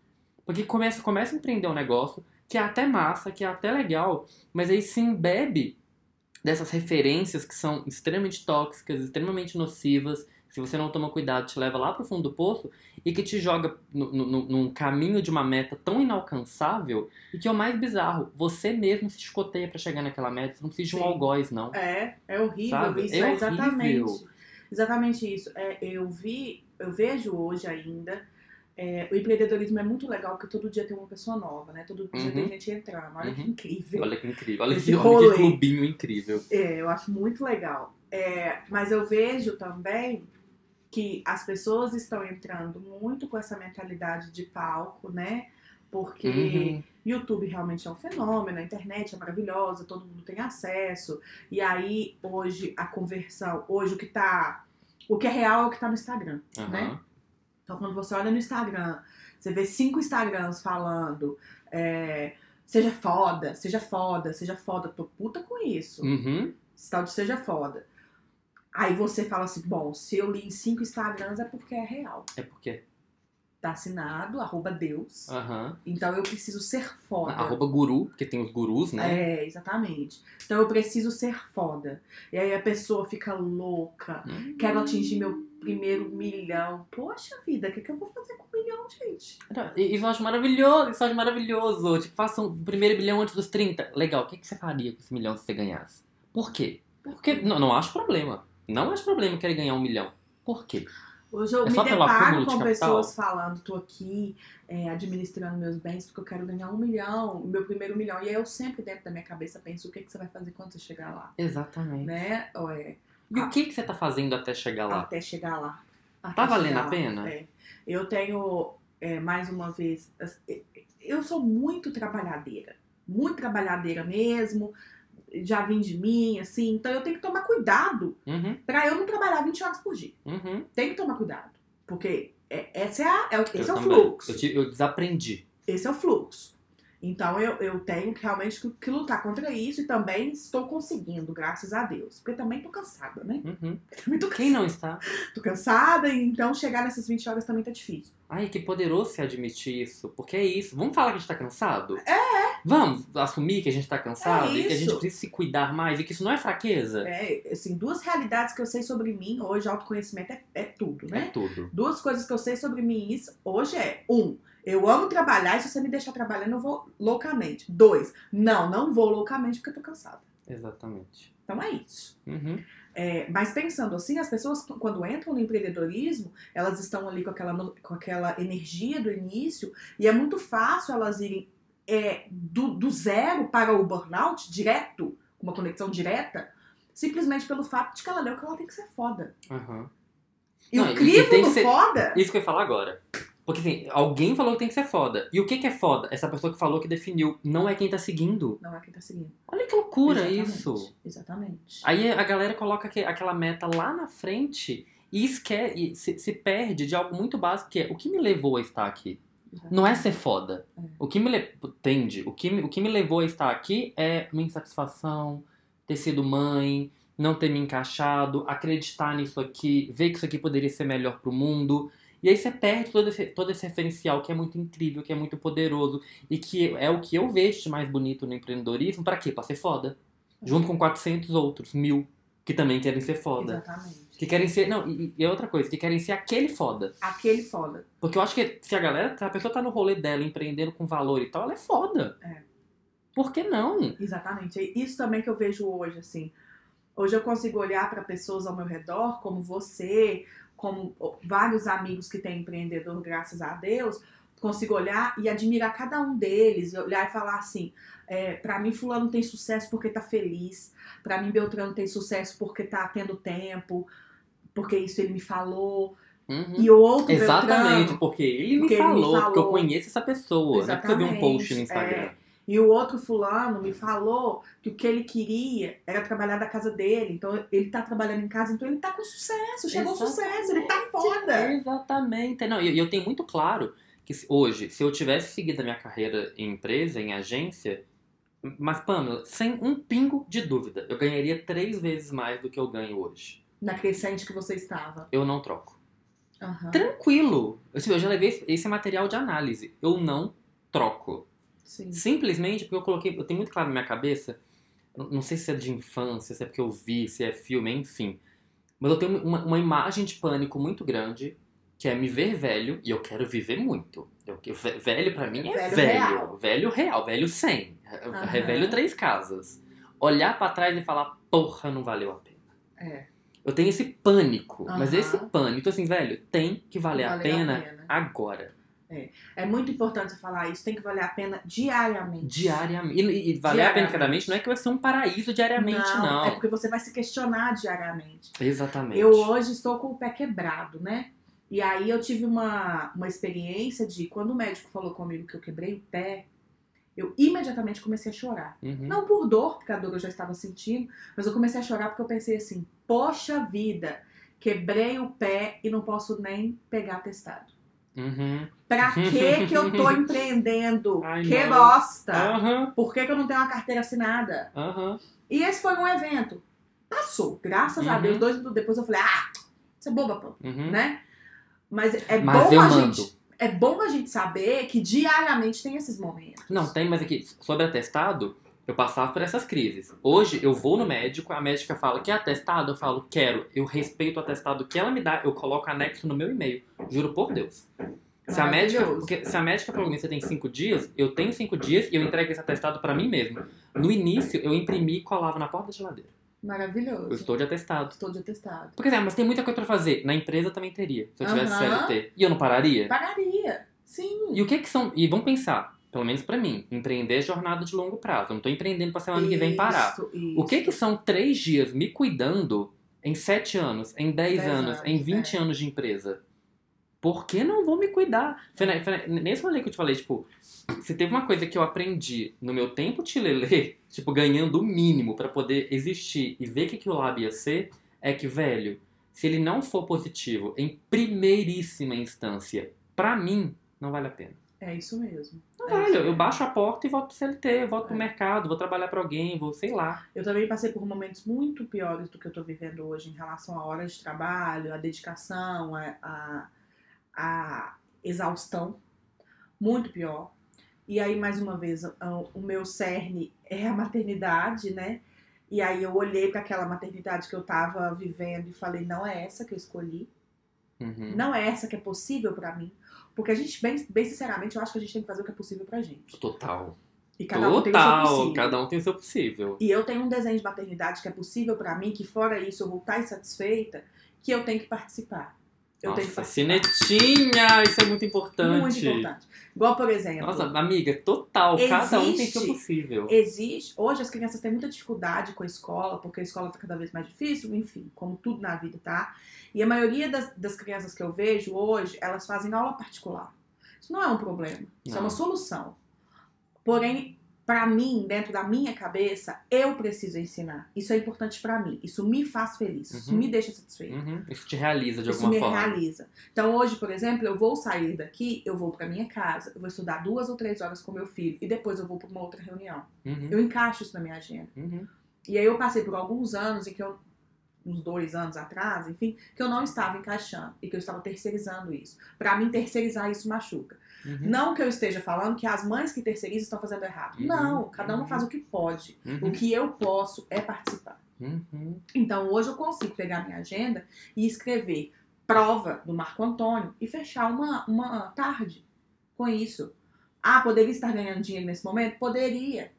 Porque começa, começa a empreender um negócio que é até massa, que é até legal, mas aí se embebe dessas referências que são extremamente tóxicas, extremamente nocivas, se você não toma cuidado, te leva lá pro fundo do poço e que te joga no, no- num caminho de uma meta tão inalcançável e que é o mais bizarro, você mesmo se escoteia pra chegar naquela meta, você não precisa de um Sim. algoz, não. É, é horrível Sabe? isso, É é, exatamente. horrível. Exatamente isso. É, eu vi, eu vejo hoje ainda. É, o empreendedorismo é muito legal porque todo dia tem uma pessoa nova, né? Todo dia Uhum. tem gente entrando. Olha que Uhum. incrível. Olha que incrível, olha, Esse que, olha rolê. que clubinho incrível. É, eu acho muito legal. É, mas eu vejo também que as pessoas estão entrando muito com essa mentalidade de palco, né? Porque Uhum. YouTube realmente é um fenômeno, a internet é maravilhosa, todo mundo tem acesso. E aí, hoje, a conversão, hoje o que tá. O que é real é o que tá no Instagram, né? Então, quando você olha no Instagram, você vê cinco Instagrams falando. é, seja foda, seja foda, seja foda. Tô puta com isso. Uhum. Esse tal de seja foda. Aí você fala assim, bom, se eu li em cinco Instagrams é porque é real. É porque. Tá assinado, arroba Deus. Aham. Então eu preciso ser foda. Arroba guru, porque tem os gurus, né? É, exatamente. Então eu preciso ser foda. E aí a pessoa fica louca. Hum. Quero atingir meu primeiro milhão. Poxa vida, o que, que eu vou fazer com um milhão, gente? Isso eu acho maravilhoso, isso eu acho maravilhoso. Tipo, faça o primeiro bilhão antes dos 30. Legal, o que, que você faria com esse milhão se você ganhasse? Por quê? Porque não, não acho problema. Não acho problema querer ganhar um milhão. Por quê? Hoje eu É me deparo de com capital? pessoas falando, tô aqui é, administrando meus bens porque eu quero ganhar um milhão, meu primeiro milhão. E aí eu sempre dentro da minha cabeça penso o que, que você vai fazer quando você chegar lá, Exatamente. né? Ou é, E o que, que você tá fazendo até chegar lá? até chegar lá. Até Tá valendo a pena? É. Eu tenho, é, mais uma vez, eu sou muito trabalhadeira. Muito trabalhadeira mesmo. Já vim de mim, assim. Então eu tenho que tomar cuidado Uhum, pra eu não trabalhar 20 horas por dia. uhum. Tem que tomar cuidado. Porque é, essa é a, é esse eu é o também. fluxo. Eu, tive- eu desaprendi. Esse é o fluxo. Então eu, eu tenho que realmente que, que lutar contra isso e também estou conseguindo, graças a Deus. Porque também tô cansada, né? Uhum. Também tô Quem cansada. não está? Tô cansada, então chegar nessas 20 horas também tá difícil. Ai, que poderoso se admitir isso. Porque é isso. Vamos falar que a gente tá cansado? É. Vamos assumir que a gente tá cansado É e que a gente precisa se cuidar mais e que isso não é fraqueza. É, assim, duas realidades que eu sei sobre mim hoje, autoconhecimento é, é tudo, É né? tudo. Duas coisas que eu sei sobre mim hoje é: um, eu amo trabalhar e se você me deixar trabalhando, eu vou loucamente. Dois, não, não vou loucamente porque eu tô cansada. Exatamente. Então é isso. Uhum. É, mas pensando assim, as pessoas quando entram no empreendedorismo, elas estão ali com aquela, com aquela energia do início e é muito fácil elas irem é, do, do zero para o burnout direto, com uma conexão direta, simplesmente pelo fato de que ela leu que ela tem que ser foda. Aham. E Não, o crivo do ser- foda Isso que eu ia falar agora. Porque assim, alguém falou que tem que ser foda. E o que, que é foda? Essa pessoa que falou que definiu. Não é quem tá seguindo. não é quem tá seguindo. Olha que loucura Exatamente, isso. Exatamente. Aí a galera coloca aque- aquela meta lá na frente e esquece, se, se perde de algo muito básico que é o que me levou a estar aqui. Não é ser foda. É. O que me tende, o que o que me levou a estar aqui é minha insatisfação, ter sido mãe, não ter me encaixado, acreditar nisso aqui, ver que isso aqui poderia ser melhor pro mundo. E aí você perde todo esse, todo esse referencial que é muito incrível, que é muito poderoso e que é o que eu vejo de mais bonito no empreendedorismo. Pra quê? Pra ser foda. Junto com 400 outros, mil, que também querem ser foda. Exatamente. Que querem ser. Não, e, e é outra coisa, que querem ser aquele foda. Aquele foda. Porque eu acho que se a galera, se a pessoa tá no rolê dela, empreendendo com valor e tal, ela é foda. É. Por que não? Exatamente. É isso também que eu vejo hoje, assim. Hoje eu consigo olhar para pessoas ao meu redor, como você, como vários amigos que têm empreendedor, graças a Deus, consigo olhar e admirar cada um deles, olhar e falar assim, é, para mim fulano tem sucesso porque tá feliz, para mim Beltrano tem sucesso porque tá tendo tempo, porque isso ele me falou, Uhum. e o outro Exatamente, Beltrano, porque ele me, Porque ele me falou, porque eu falou. conheço essa pessoa, né? Porque eu vi um post no Exatamente, Instagram. E o outro fulano me falou que o que ele queria era trabalhar da casa dele. Então ele tá trabalhando em casa, então ele tá com sucesso, chegou Exatamente. sucesso, ele tá foda. Exatamente. Não, e e eu tenho muito claro que hoje, se eu tivesse seguido a minha carreira em empresa, em agência, mas, Pamela, sem um pingo de dúvida, eu ganharia três vezes mais do que eu ganho hoje. Na crescente que você estava. Eu não troco. Aham. Tranquilo. Assim, eu já levei esse material de análise. Eu não troco. Sim. Simplesmente porque eu coloquei, eu tenho muito claro na minha cabeça, não sei se é de infância, se é porque eu vi, se é filme, enfim. Mas eu tenho uma, uma imagem de pânico muito grande, que é me ver velho, e eu quero viver muito. Eu, eu- ve- velho pra mim é Velho velho. real. Velho real, velho 100. Aham. É velho três casas. Olhar pra trás e falar, porra, não valeu a pena. É. Eu tenho esse pânico, mas Aham. esse pânico, assim, velho, tem que valer a Valeu pena agora. É muito importante você falar isso, tem que valer a pena diariamente. Diariamente. E, e valer a pena diariamente não é que vai ser um paraíso diariamente, não, não. É porque você vai se questionar diariamente. Exatamente. Eu hoje estou com o pé quebrado, né? E aí eu tive uma, uma experiência de quando o médico falou comigo que eu quebrei o pé, eu imediatamente comecei a chorar. Uhum. Não por dor, porque a dor eu já estava sentindo, mas eu comecei a chorar porque eu pensei assim: poxa vida, quebrei o pé e não posso nem pegar testado. Uhum. Pra que que eu tô empreendendo? Ai, que não. bosta! Uhum. Por que, que eu não tenho uma carteira assinada? Uhum. E esse foi um evento. Passou. Graças a Uhum. Deus, dois minutos depois eu falei, ah, você é boba, pô, Uhum. né? Mas é Mas bom a mando. gente. É bom a gente saber que diariamente tem esses momentos. Não, tem, mas aqui, sobre atestado, eu passava por essas crises. Hoje eu vou no médico, a médica fala que é atestado, eu falo, quero, eu respeito o atestado que ela me dá, eu coloco anexo no meu e-mail. Juro por Deus. Se a, médica, Maravilhoso. porque se a médica falou que você tem cinco dias, eu tenho cinco dias e eu entrego esse atestado pra mim mesmo. No início, eu imprimi e colava na porta da geladeira. Maravilhoso. Eu estou de atestado. Estou de atestado. Porque, assim, mas tem muita coisa pra fazer. Na empresa também teria, se eu tivesse Aham. CLT. E eu não pararia? Pagaria. Sim. E o que que são. E vamos pensar, pelo menos pra mim, empreender é jornada de longo prazo. Eu não tô empreendendo pra semana que vem parar. Isso, O que isso. que são três dias me cuidando em sete anos, em dez, Dez anos, anos, em 20 é. anos de empresa? Por que não vou me cuidar? Foi, na- foi na- nesse rolê que eu te falei, tipo, se teve uma coisa que eu aprendi no meu tempo tilelê, tipo, ganhando o mínimo pra poder existir e ver o que, que o lab ia ser, é que, velho, se ele não for positivo em primeiríssima instância, pra mim, não vale a pena. É isso mesmo. Não É vale, eu mesmo. baixo a porta e volto pro CLT, volto pro É. mercado, vou trabalhar pra alguém, vou, sei lá. Eu também passei por momentos muito piores do que eu tô vivendo hoje em relação a horas de trabalho, a dedicação, a, a, a exaustão. Muito pior. E aí, mais uma vez, o meu cerne é a maternidade, né? E aí eu olhei para aquela maternidade que eu tava vivendo e falei, não é essa que eu escolhi. Uhum. Não é essa que é possível para mim. Porque a gente, bem, bem sinceramente, eu acho que a gente tem que fazer o que é possível pra gente. Total. E cada um tem o seu Total, possível. cada um tem o seu possível. E eu tenho um desenho de maternidade que é possível pra mim, que fora isso eu vou estar insatisfeita, que eu tenho que participar. Eu tenho que Nossa, participar. cinetinha! Isso é muito importante. Muito importante. Igual, por exemplo, Nossa, amiga, total. Cada um tem Existe- seu possível. existe. Hoje as crianças têm muita dificuldade com a escola, porque a escola tá cada vez mais difícil, enfim, como tudo na vida, tá? E a maioria das, das crianças que eu vejo hoje, elas fazem aula particular. Isso não é um problema, isso é Não. uma solução. Porém, pra mim, dentro da minha cabeça, eu preciso ensinar. Isso é importante pra mim. Isso me faz feliz, isso Uhum. me deixa satisfeita. Uhum, Isso te realiza de Isso alguma me forma. realiza. Então, hoje, por exemplo, eu vou sair daqui, eu vou pra minha casa, eu vou estudar duas ou três horas com meu filho e depois eu vou pra uma outra reunião. Uhum, Eu encaixo isso na minha agenda. uhum. E aí eu passei por alguns anos em que eu, uns dois anos atrás, enfim, que eu não estava encaixando e que eu estava terceirizando isso. Pra mim, terceirizar isso machuca. Uhum. Não que eu esteja falando que as mães que terceirizam estão fazendo errado. Uhum. Não, cada uma Uhum. faz o que pode. O Uhum. que eu posso é participar. Uhum. Então hoje eu consigo pegar minha agenda e escrever prova do Marco Antônio e fechar uma, uma tarde com isso. Ah, poderia estar ganhando dinheiro nesse momento? Poderia.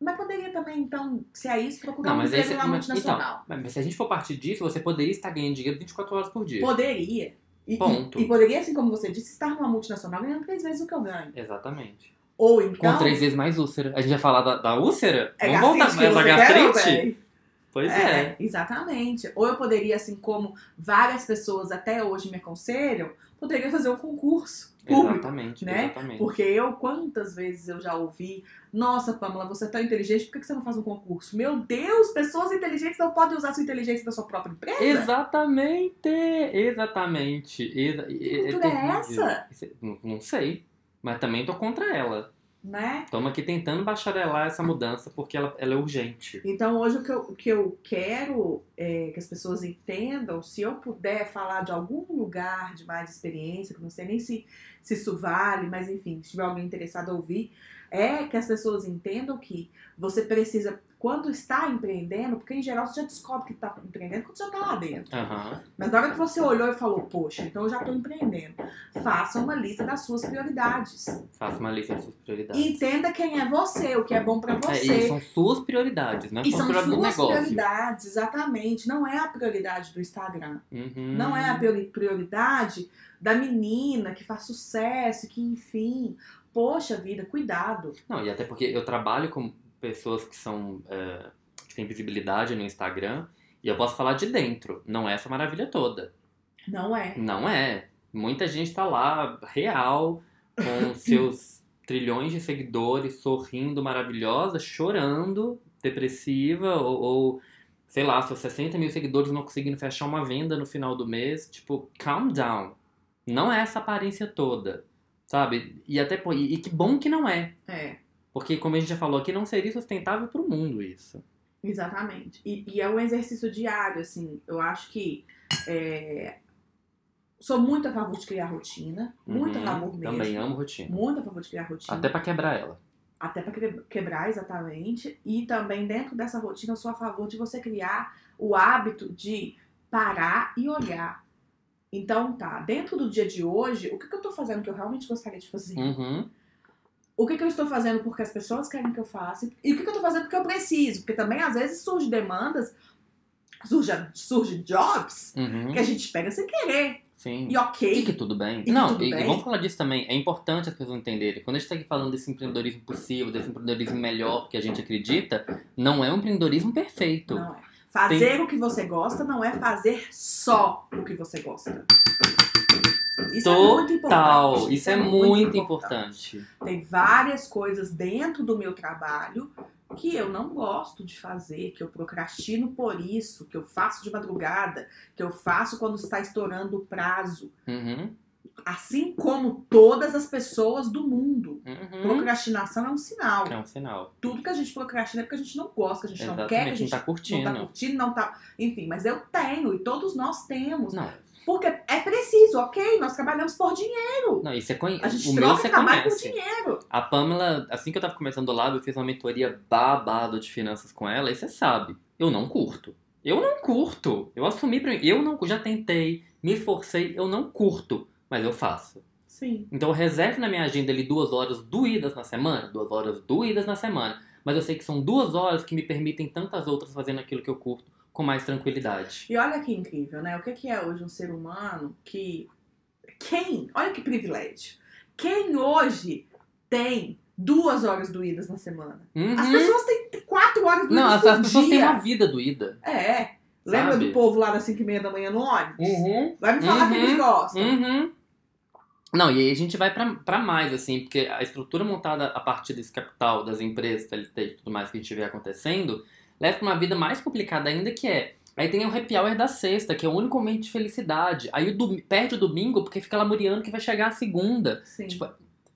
Mas poderia também, então, se é isso, procurar Não, um emprego na mas- multinacional. Mas se a gente for partir disso, você poderia estar ganhando dinheiro 24 horas por dia. Poderia. E, Ponto. e, e poderia, assim como você disse, estar numa multinacional ganhando três vezes o que eu ganho. Exatamente. Ou então. Com três vezes mais úlcera. A gente vai falar da, da úlcera? é Vamos voltar gastrite que da você quer, gastrite? véi? Pois é. É, exatamente. Ou eu poderia, assim como várias pessoas até hoje me aconselham, poderia fazer um concurso público. Exatamente, né? exatamente. Porque eu, quantas vezes eu já ouvi, nossa, Pamela, você é tão inteligente, por que você não faz um concurso? Meu Deus, pessoas inteligentes não podem usar sua inteligência na sua própria empresa? Exatamente! Exatamente. Exa Que cultura é essa? Não, não sei. Mas também tô contra ela. Né? Estamos aqui tentando bacharelar essa mudança porque ela, ela é urgente. Então, hoje o que eu, o que eu quero é que as pessoas entendam, se eu puder falar de algum lugar de mais experiência, que não sei nem se, se isso vale, mas enfim, se tiver alguém interessado a ouvir, é que as pessoas entendam que você precisa quando está empreendendo, porque em geral você já descobre que está empreendendo quando você já está lá dentro. Aham. Mas na hora que você olhou e falou, poxa, então eu já estou empreendendo, faça uma lista das suas prioridades. Faça uma lista das suas prioridades. Entenda quem é você, o que é bom para É, e você. são suas prioridades, não E são suas prioridades, exatamente. Não é a prioridade do Instagram. Uhum. Não é a priori- prioridade da menina que faz sucesso, que enfim. Poxa vida, cuidado. Não, e até porque eu trabalho com pessoas que são. é, que têm visibilidade no Instagram. E eu posso falar de dentro. Não é essa maravilha toda. Não é. Não é. Muita gente tá lá, real, com seus trilhões de seguidores, sorrindo, maravilhosa, chorando, depressiva, ou, ou, sei lá, seus 60 mil seguidores não conseguindo fechar uma venda no final do mês. Tipo, calm down. Não é essa aparência toda, sabe? E até e, e que bom que não é. É, Porque, como a gente já falou aqui, não seria sustentável pro mundo isso. exatamente. E, e é um exercício diário, assim. Eu acho que. é, Sou muito a favor de criar rotina. Muito a Uhum, favor mesmo. Também amo rotina. Muito a favor de criar rotina. Até pra quebrar ela. até para quebrar exatamente. E também dentro dessa rotina eu sou a favor de você criar o hábito de parar e olhar. Então tá, dentro do dia de hoje, o que, que eu tô fazendo que eu realmente gostaria de fazer? Uhum. O que, que eu estou fazendo porque as pessoas querem que eu faça? E o que, que eu tô fazendo porque eu preciso? Porque também às vezes surgem demandas, surge, surge jobs Uhum. que a gente pega sem querer. Sim. E ok. E que tudo bem. E não, tudo e, bem. vamos falar disso também. É importante as pessoas entenderem. Quando a gente tá aqui falando desse empreendedorismo possível, desse empreendedorismo melhor que a gente acredita, não é um empreendedorismo perfeito. Não é. Fazer o que você gosta não é fazer só o que você gosta. Isso é muito importante. Total. Isso é muito importante. Tem várias coisas dentro do meu trabalho que eu não gosto de fazer, que eu procrastino por isso, que eu faço de madrugada, que eu faço quando está estourando o prazo. Uhum. Assim como todas as pessoas do mundo. Uhum. Procrastinação é um sinal. É um sinal. Tudo que a gente procrastina é porque a gente não gosta, que a gente não quer, que a Exatamente. Não gente tá curtindo. não tá curtindo, não tá. Enfim, mas eu tenho e todos nós temos. Não, Porque é preciso, ok? Nós trabalhamos por dinheiro. não, e você conhece. A gente O meu troca você trabalho por conhece. dinheiro. A Pamela, assim que eu tava começando lá, eu fiz uma mentoria babado de finanças com ela, e você sabe, eu não curto. Eu não curto. Eu assumi pra mim. Eu não já tentei, me esforcei, eu não curto, mas eu faço. Sim. Então eu reservo na minha agenda ali duas horas doídas na semana, duas horas doídas na semana. Mas eu sei que são duas horas que me permitem tantas outras fazendo aquilo que eu curto com mais tranquilidade. E olha que incrível, né? O que que é hoje um ser humano que. Quem? Olha que privilégio. Quem hoje tem duas horas doídas na semana? Uhum. As pessoas têm quatro horas doídas Não, as, as pessoas dia. têm uma vida doída. É. Lembra Sabe? do povo lá das 5 e meia da manhã no ônibus? Uhum. Vai me falar que Uhum. eles gostam. Uhum. Não, e aí a gente vai pra, pra mais, assim, porque a estrutura montada a partir desse capital das empresas, TLT e tudo mais que a gente vê acontecendo, leva pra uma vida mais complicada ainda, que é. Aí tem o happy hour da sexta, que é o único momento de felicidade. Aí o perde o domingo porque fica lamuriando que vai chegar a segunda. Sim. Tipo,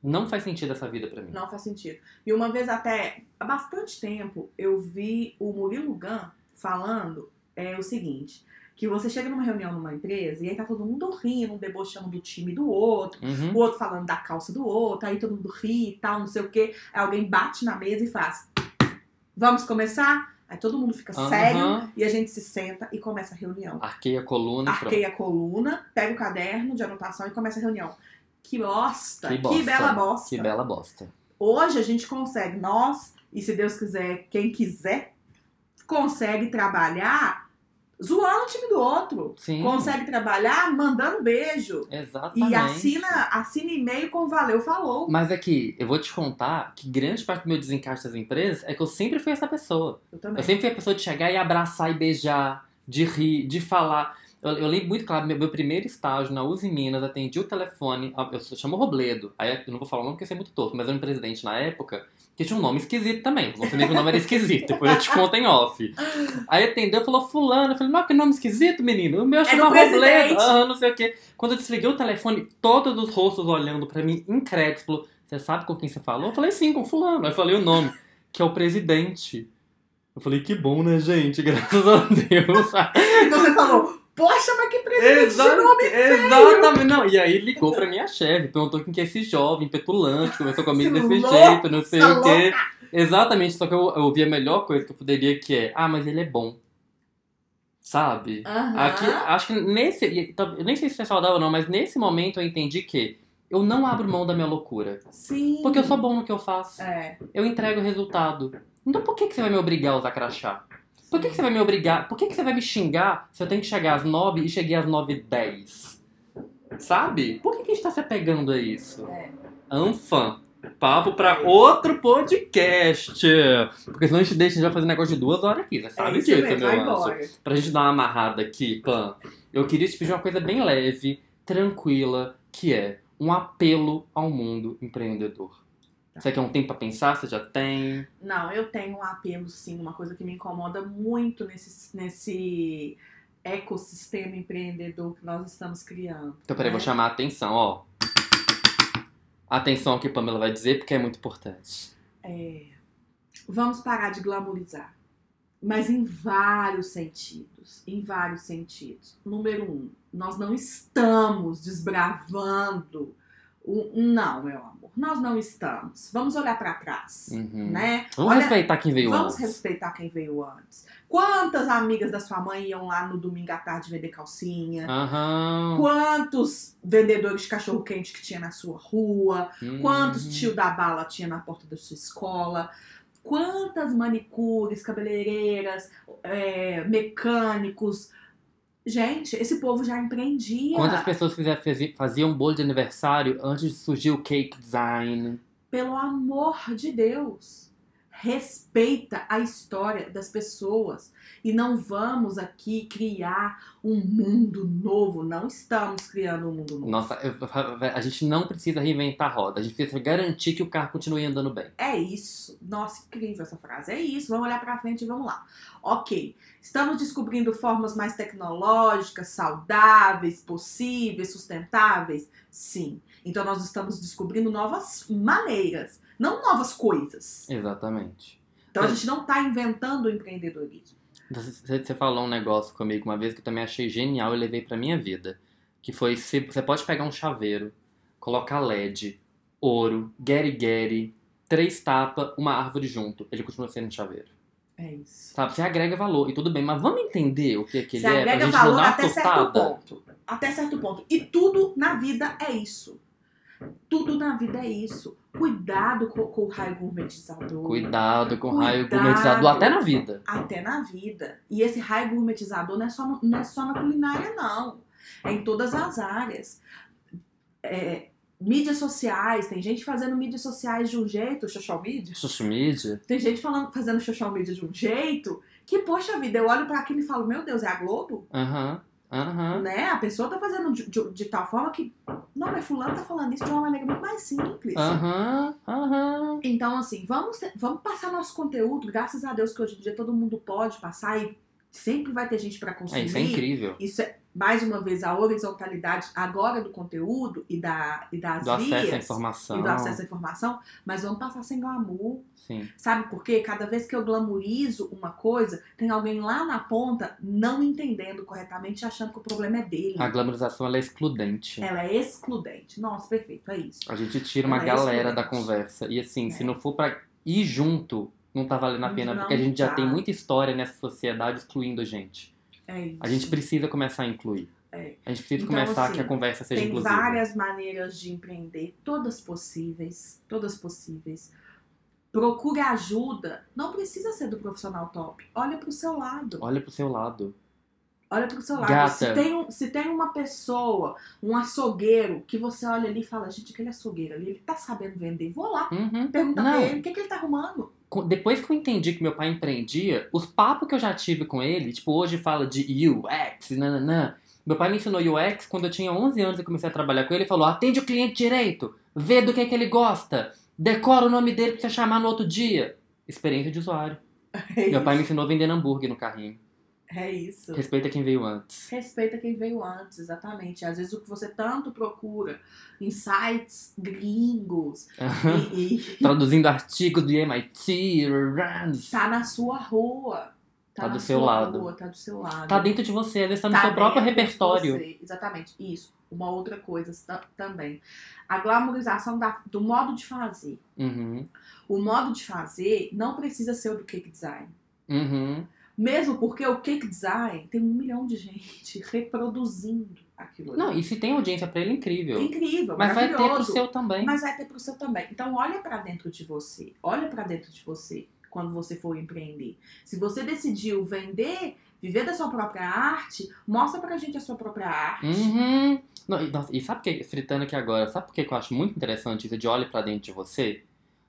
não faz sentido essa vida pra mim. Não faz sentido. E uma vez até, há bastante tempo, eu vi o Murilo Gun falando é, o seguinte, que você chega numa reunião numa empresa e aí tá todo mundo rindo, um debochando do time do outro, Uhum. o outro falando da calça do outro, aí todo mundo ri e tal, não sei o quê. Aí alguém bate na mesa e faz, vamos começar? Aí todo mundo fica Aham. sério e a gente se senta e começa a reunião. Arqueia a coluna e pronto. Arqueia a coluna, pega o caderno de anotação e começa a reunião. Que bosta, Que que, bosta. bela bosta. Que bela bosta. Hoje a gente consegue, nós, e se Deus quiser, quem quiser, consegue trabalhar zoando o time do outro. Sim. Consegue trabalhar mandando beijo. Exatamente. E assina, assina e-mail com valeu, falou. Mas é que eu vou te contar que grande parte do meu desencaixe das empresas é que eu sempre fui essa pessoa. Eu também. Eu sempre fui a pessoa de chegar e abraçar e beijar, de rir, de falar. Eu, eu lembro muito claro, meu, meu primeiro estágio na Uzi Minas, atendi o telefone, eu chamo Robledo, aí eu não vou falar o nome porque isso é muito tosco, mas era um presidente na época que tinha um nome esquisito também. Sabia que o nome era esquisito, depois eu te conto em off. Aí atendeu, falou fulano, eu falei, não, que nome esquisito, menino, o meu É chama. Robledo, ah, não sei o quê. Quando eu desliguei o telefone, todos os rostos olhando pra mim, incrédulos, falou, você sabe com quem você falou? Eu falei, sim, com fulano. Aí eu falei o nome, que é o presidente. Eu falei, que bom, né, gente? Graças a Deus. E você falou, poxa, mas que presidente de nome Exatamente. Não, e aí ligou pra minha chefe, perguntou quem que é esse jovem, petulante, conversou comigo Esse desse louco, jeito, não sei o quê. Exatamente, só que eu, eu ouvi a melhor coisa que eu poderia, que é, ah, mas ele é bom. Sabe? Aham. Aqui, acho que nesse. tá, Eu nem sei se é saudável ou não, mas nesse momento eu entendi que eu não abro mão da minha loucura. Sim. Porque eu sou bom no que eu faço. É. Eu entrego o resultado. Então por que, que você vai me obrigar a usar crachá? Por que, que você vai me obrigar? Por que, que você vai me xingar se eu tenho que chegar às 9 e cheguei às 9 e 10? Sabe? Por que, que a gente tá se apegando a isso? É. Anfã. Papo pra outro podcast. Porque senão a gente deixa, a gente vai fazer negócio de duas horas aqui. Você sabe é isso disso, mesmo, meu anjo. embora. Pra gente dar uma amarrada aqui, Pan, eu queria te pedir uma coisa bem leve, tranquila, que é um apelo ao mundo empreendedor. Você quer um tempo pra pensar? Você já tem? Não, eu tenho um apelo, sim, uma coisa que me incomoda muito nesse, nesse ecossistema empreendedor que nós estamos criando. Então, peraí, né? vou chamar a atenção, ó. Atenção ao que Pamela vai dizer, porque é muito importante. É, vamos parar de glamorizar. Mas em vários sentidos. Em vários sentidos. Número um, nós não estamos desbravando. Não, meu amor. Nós não estamos. Vamos olhar para trás. Uhum. Né? Vamos Olha- respeitar quem veio Vamos antes. respeitar quem veio antes. Quantas amigas da sua mãe iam lá no domingo à tarde vender calcinha? Aham. Quantos vendedores de cachorro quente que tinha na sua rua? Uhum. Quantos tio da bala tinha na porta da sua escola? Quantas manicures, cabeleireiras, é, mecânicos? Gente, esse povo já empreendia. Quantas pessoas faziam bolo de aniversário antes de surgir o cake design? Pelo amor de Deus, respeita a história das pessoas e não vamos aqui criar um mundo novo. Não estamos criando um mundo novo. Nossa, eu- a gente não precisa reinventar a roda. A gente precisa garantir que o carro continue andando bem. É isso. Nossa, incrível essa frase. É isso. Vamos olhar pra frente e vamos lá. Ok. Estamos descobrindo formas mais tecnológicas, saudáveis, possíveis, sustentáveis? Sim. Então nós estamos descobrindo novas maneiras, não novas coisas. Exatamente. Então a É. gente não está inventando o empreendedorismo. Você, falou um negócio comigo uma vez que eu também achei genial e levei pra minha vida. Que foi, você pode pegar um chaveiro, colocar LED, ouro, Gary, três tapas, uma árvore junto. Ele continua sendo um chaveiro. É isso. Sabe? Você agrega valor e tudo bem, mas vamos entender o que, que ele Você é pra agrega gente não valor até certo assustada. ponto. Até certo ponto. E tudo na vida é isso. Tudo na vida é isso. Cuidado com, com o raio gourmetizador. Cuidado com o raio gourmetizador até na vida. até na vida. E esse raio gourmetizador não é só, não é só na culinária, não. É em todas as áreas. É, mídias sociais, tem gente fazendo mídias sociais de um jeito, social media. Social media. Tem gente falando, fazendo social media de um jeito que, poxa vida, eu olho pra aquilo e falo, meu Deus, é a Globo? Aham, aham. Né? A pessoa tá fazendo de, de- de tal forma que. Não, mas fulano tá falando isso de uma maneira muito mais simples. Aham, aham. Então, assim, vamos, ter- vamos passar nosso conteúdo. Graças a Deus que hoje em dia todo mundo pode passar e sempre vai ter gente pra É, consumir. isso é incrível. Isso é, mais uma vez, a horizontalidade agora do conteúdo e, da, e das Do vias. acesso à informação. E do acesso à informação, mas vamos passar sem glamour. Sim. Sabe por quê? Cada vez que eu glamorizo uma coisa, tem alguém lá na ponta não entendendo corretamente, achando que o problema é dele. A glamorização ela é excludente. Ela é excludente. Nossa, perfeito, é isso. A gente tira uma é galera da conversa. E assim, se É. não for pra ir junto, não tá valendo a pena. Não porque a gente já tá. tem muita história nessa sociedade excluindo a gente. É isso. A gente precisa começar a incluir. É. A gente precisa Então, começar assim, que a conversa seja Tem inclusiva. várias maneiras de empreender, todas possíveis, todas possíveis. Procure ajuda, não precisa ser do profissional top. Olha pro seu lado. Olha pro seu lado. Olha pro seu lado. Gata. Se tem, um- se tem uma pessoa, um açougueiro, que você olha ali e fala, gente, aquele açougueiro ali, ele tá sabendo vender. Vou lá, Uhum. pergunta Não. pra ele, o que, que ele tá arrumando? Depois que eu entendi que meu pai empreendia, os papos que eu já tive com ele, tipo, hoje fala de UX, nananã. Meu pai me ensinou UX quando eu tinha 11 anos e comecei a trabalhar com ele. Ele falou: atende o cliente direito, vê do que, que ele gosta, decora o nome dele pra você chamar no outro dia. Experiência de usuário. É Meu pai me ensinou a vender hambúrguer no carrinho. É isso. Respeita quem veio antes. Respeita quem veio antes, exatamente. Às vezes o que você tanto procura em sites gringos e, e Traduzindo artigos do MIT, tá na sua rua. Tá do na seu lado. rua, tá do seu lado. Tá dentro de você, às vezes tá no Tá seu próprio repertório. Exatamente, isso. Uma outra coisa ta- também. A glamorização da- do modo de fazer. Uhum. O modo de fazer não precisa ser o do cake design. Uhum. Mesmo porque o cake design tem um milhão de gente reproduzindo aquilo. ali. Não, e se tem audiência pra ele, é incrível. Incrível, Mas vai ter pro seu também. Mas vai ter pro seu também. Então olha pra dentro de você. Olha pra dentro de você quando você for empreender. Se você decidiu vender, viver da sua própria arte, mostra pra gente a sua própria arte. Uhum. Não, e, nossa, e sabe que, fritando aqui agora, sabe por que eu acho muito interessante isso de olhe pra dentro de você?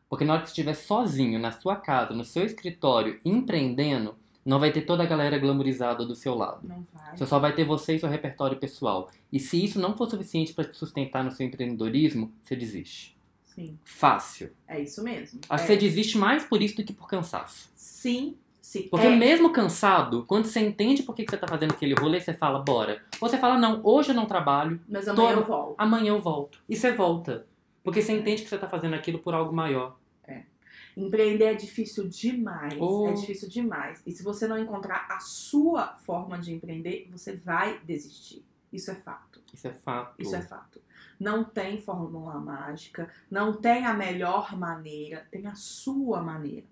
Porque na hora que você estiver sozinho, na sua casa, no seu escritório, empreendendo, não vai ter toda a galera glamourizada do seu lado. Não vai. Você só vai ter você e seu repertório pessoal. E se isso não for suficiente pra te sustentar no seu empreendedorismo, você desiste. Sim, Fácil. é isso mesmo. Acho é. que você desiste mais por isso do que por cansaço. Sim, sim. Porque é. mesmo cansado, quando você entende por que que você tá fazendo aquele rolê, você fala, bora. Ou você fala, não, hoje eu não trabalho, Mas amanhã Todo- eu volto. amanhã eu volto. E você volta. Porque você entende que você tá fazendo aquilo por algo maior. Empreender é difícil demais. Oh. É difícil demais. E se você não encontrar a sua forma de empreender, você vai desistir. Isso é fato. Isso é fato. Isso é fato. Não tem fórmula mágica, não tem a melhor maneira, tem a sua maneira.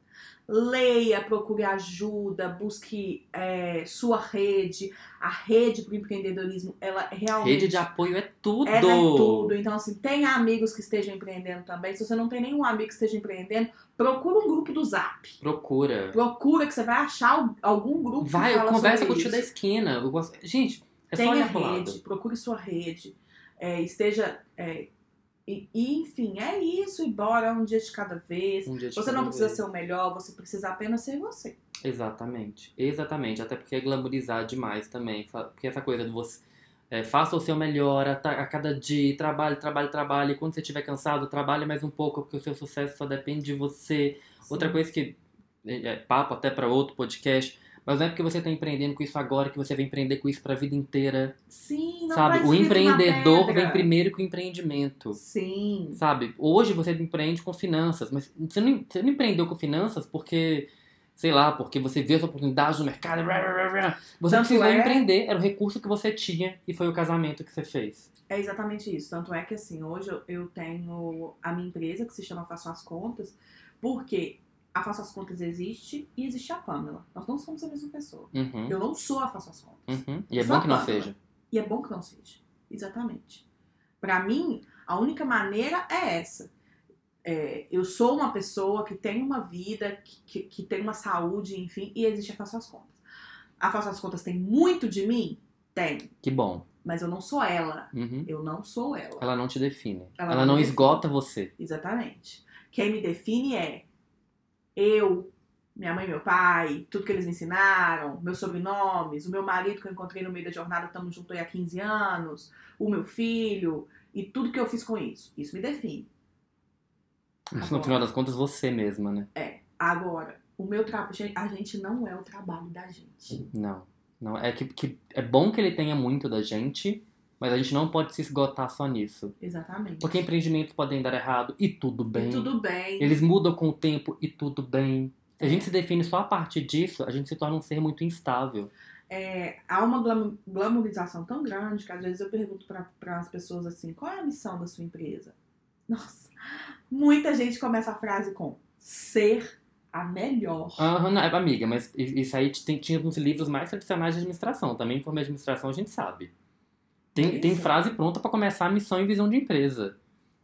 Leia, procure ajuda, busque é, sua rede. A rede para o empreendedorismo, ela realmente Rede de apoio é tudo. ela é tudo. Então, assim, tem amigos que estejam empreendendo também. Se você não tem nenhum amigo que esteja empreendendo, procura um grupo do Zap. Procura. Procura que você vai achar al- algum grupo Vai, conversa com o tio da esquina. Gente, é só Tenha olhar pro lado. rede, procure sua rede. É, esteja. é, e, e, enfim, é isso. E bora um dia de cada vez. Um dia de Você cada não precisa vez. ser o melhor, você precisa apenas ser você. Exatamente, exatamente. Até porque é glamourizar demais também. Porque essa coisa de você. é, faça o seu melhor a, a cada dia, trabalhe, trabalhe, trabalhe. Quando você estiver cansado, trabalhe mais um pouco, porque o seu sucesso só depende de você. Outra Sim. coisa que é é papo até para outro podcast, mas não é porque você está empreendendo com isso agora que você vai empreender com isso para a vida inteira, Sim, não sabe? tá O empreendedor vem primeiro com o empreendimento. Sim. Sabe? Hoje você empreende com finanças, mas você não, você não empreendeu com finanças porque, sei lá, porque você viu as oportunidades no mercado. rá, rá, rá. Você Tanto precisou é- empreender, era o recurso que você tinha e foi o casamento que você fez. É exatamente isso. Tanto é que assim, hoje eu tenho a minha empresa que se chama Faço as Contas, porque a Faço as Contas existe e existe a Pamela. Nós não somos a mesma pessoa. Uhum, Eu não sou a Faço as Contas. uhum. E é bom que não seja. E é bom que não seja. Exatamente. Pra mim, a única maneira é essa. É, eu sou uma pessoa que tem uma vida, que, que, que tem uma saúde, enfim, e existe a Faço as Contas. A Faço as Contas tem muito de mim? Tem. Que bom. Mas eu não sou ela. Uhum. Eu não sou ela. Ela não te define. Ela Ela, não não define. esgota você. Exatamente. Quem me define é eu, minha mãe e meu pai, tudo que eles me ensinaram, meus sobrenomes, o meu marido que eu encontrei no meio da jornada, estamos juntos aí há 15 anos, o meu filho e tudo que eu fiz com isso. Isso me define. Mas Agora. no final das contas, você mesma, né? Agora, o meu trabalho, a gente não é o trabalho da gente. Não. Não. É que, que é bom que ele tenha muito da gente, mas a gente não pode se esgotar só nisso. Exatamente. Porque empreendimentos podem dar errado e tudo bem. E tudo bem. Eles mudam com o tempo e tudo bem. Se a É. gente se define só a partir disso, a gente se torna um ser muito instável. É, há uma glam- glamorização tão grande que às vezes eu pergunto para as pessoas assim: qual é a missão da sua empresa? Nossa, muita gente começa a frase com ser a melhor. Aham, não, é, amiga, mas isso aí tinha nos livros mais tradicionais de administração. Também por administração a gente sabe. Tem, tem frase pronta pra começar a missão e visão de empresa.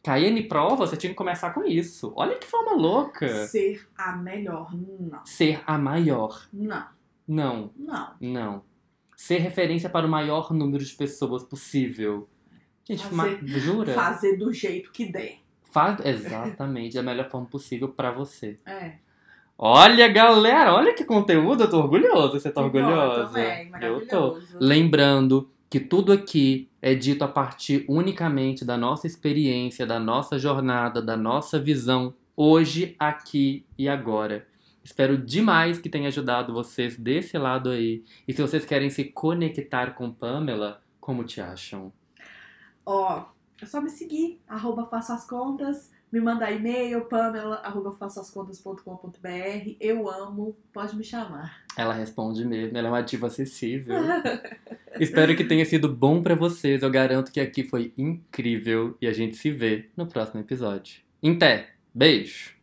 KN prova, você tinha que começar com isso. Olha que forma louca. Ser a melhor. Não, Ser a maior. não, Não, não. não. Ser referência para o maior número de pessoas possível. Gente, Fazer- jura? Fazer do jeito que der. Faz exatamente da melhor forma possível pra você. É. Olha, galera, olha que conteúdo, eu tô orgulhoso. Você tá orgulhosa? Eu Eu tô. Lembrando que tudo aqui é dito a partir unicamente da nossa experiência, da nossa jornada, da nossa visão, hoje, aqui e agora. Espero demais que tenha ajudado vocês desse lado aí. E se vocês querem se conectar com Pamela, como te acham? Ó, é só me seguir, arroba faço as contas, me mandar e-mail, pamela, arroba faço as contas.com.br. Eu amo, pode me chamar. Ela responde mesmo, ela é uma diva acessível. Espero que tenha sido bom pra vocês. Eu garanto que aqui foi incrível e a gente se vê no próximo episódio. Em té, beijo!